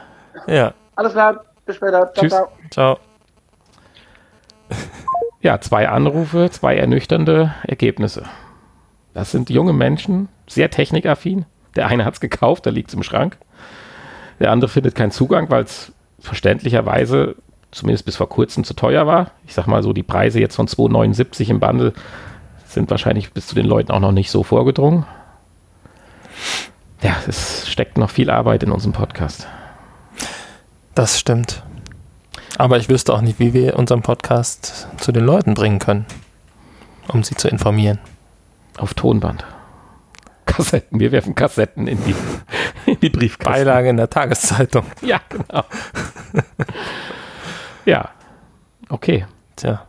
Ja, Alles klar, bis später. Ciao, Tschüss. ciao. ciao. Ja, zwei Anrufe, zwei ernüchternde Ergebnisse. Das sind junge Menschen, sehr technikaffin. Der eine hat es gekauft, da liegt es im Schrank. Der andere findet keinen Zugang, weil es verständlicherweise zumindest bis vor kurzem zu teuer war. Ich sag mal so, die Preise jetzt von 2,79 im Bundle sind wahrscheinlich bis zu den Leuten auch noch nicht so vorgedrungen. Ja, es steckt noch viel Arbeit in unserem Podcast. Das stimmt. Aber ich wüsste auch nicht, wie wir unseren Podcast zu den Leuten bringen können, um sie zu informieren. Auf Tonband. Kassetten, wir werfen Kassetten in die, in die Briefkasten. Beilage in der Tageszeitung. Ja, genau. ja, okay. Tja.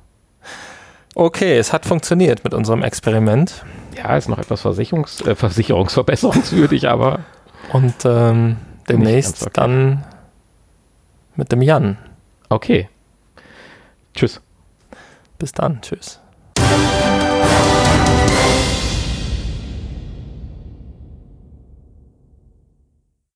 Okay, es hat funktioniert mit unserem Experiment. Ja, ist noch etwas Versicherungs äh, versicherungsverbesserungswürdig, aber Und ähm, demnächst okay. dann mit dem Jan. okay. Tschüss. Bis dann. Tschüss.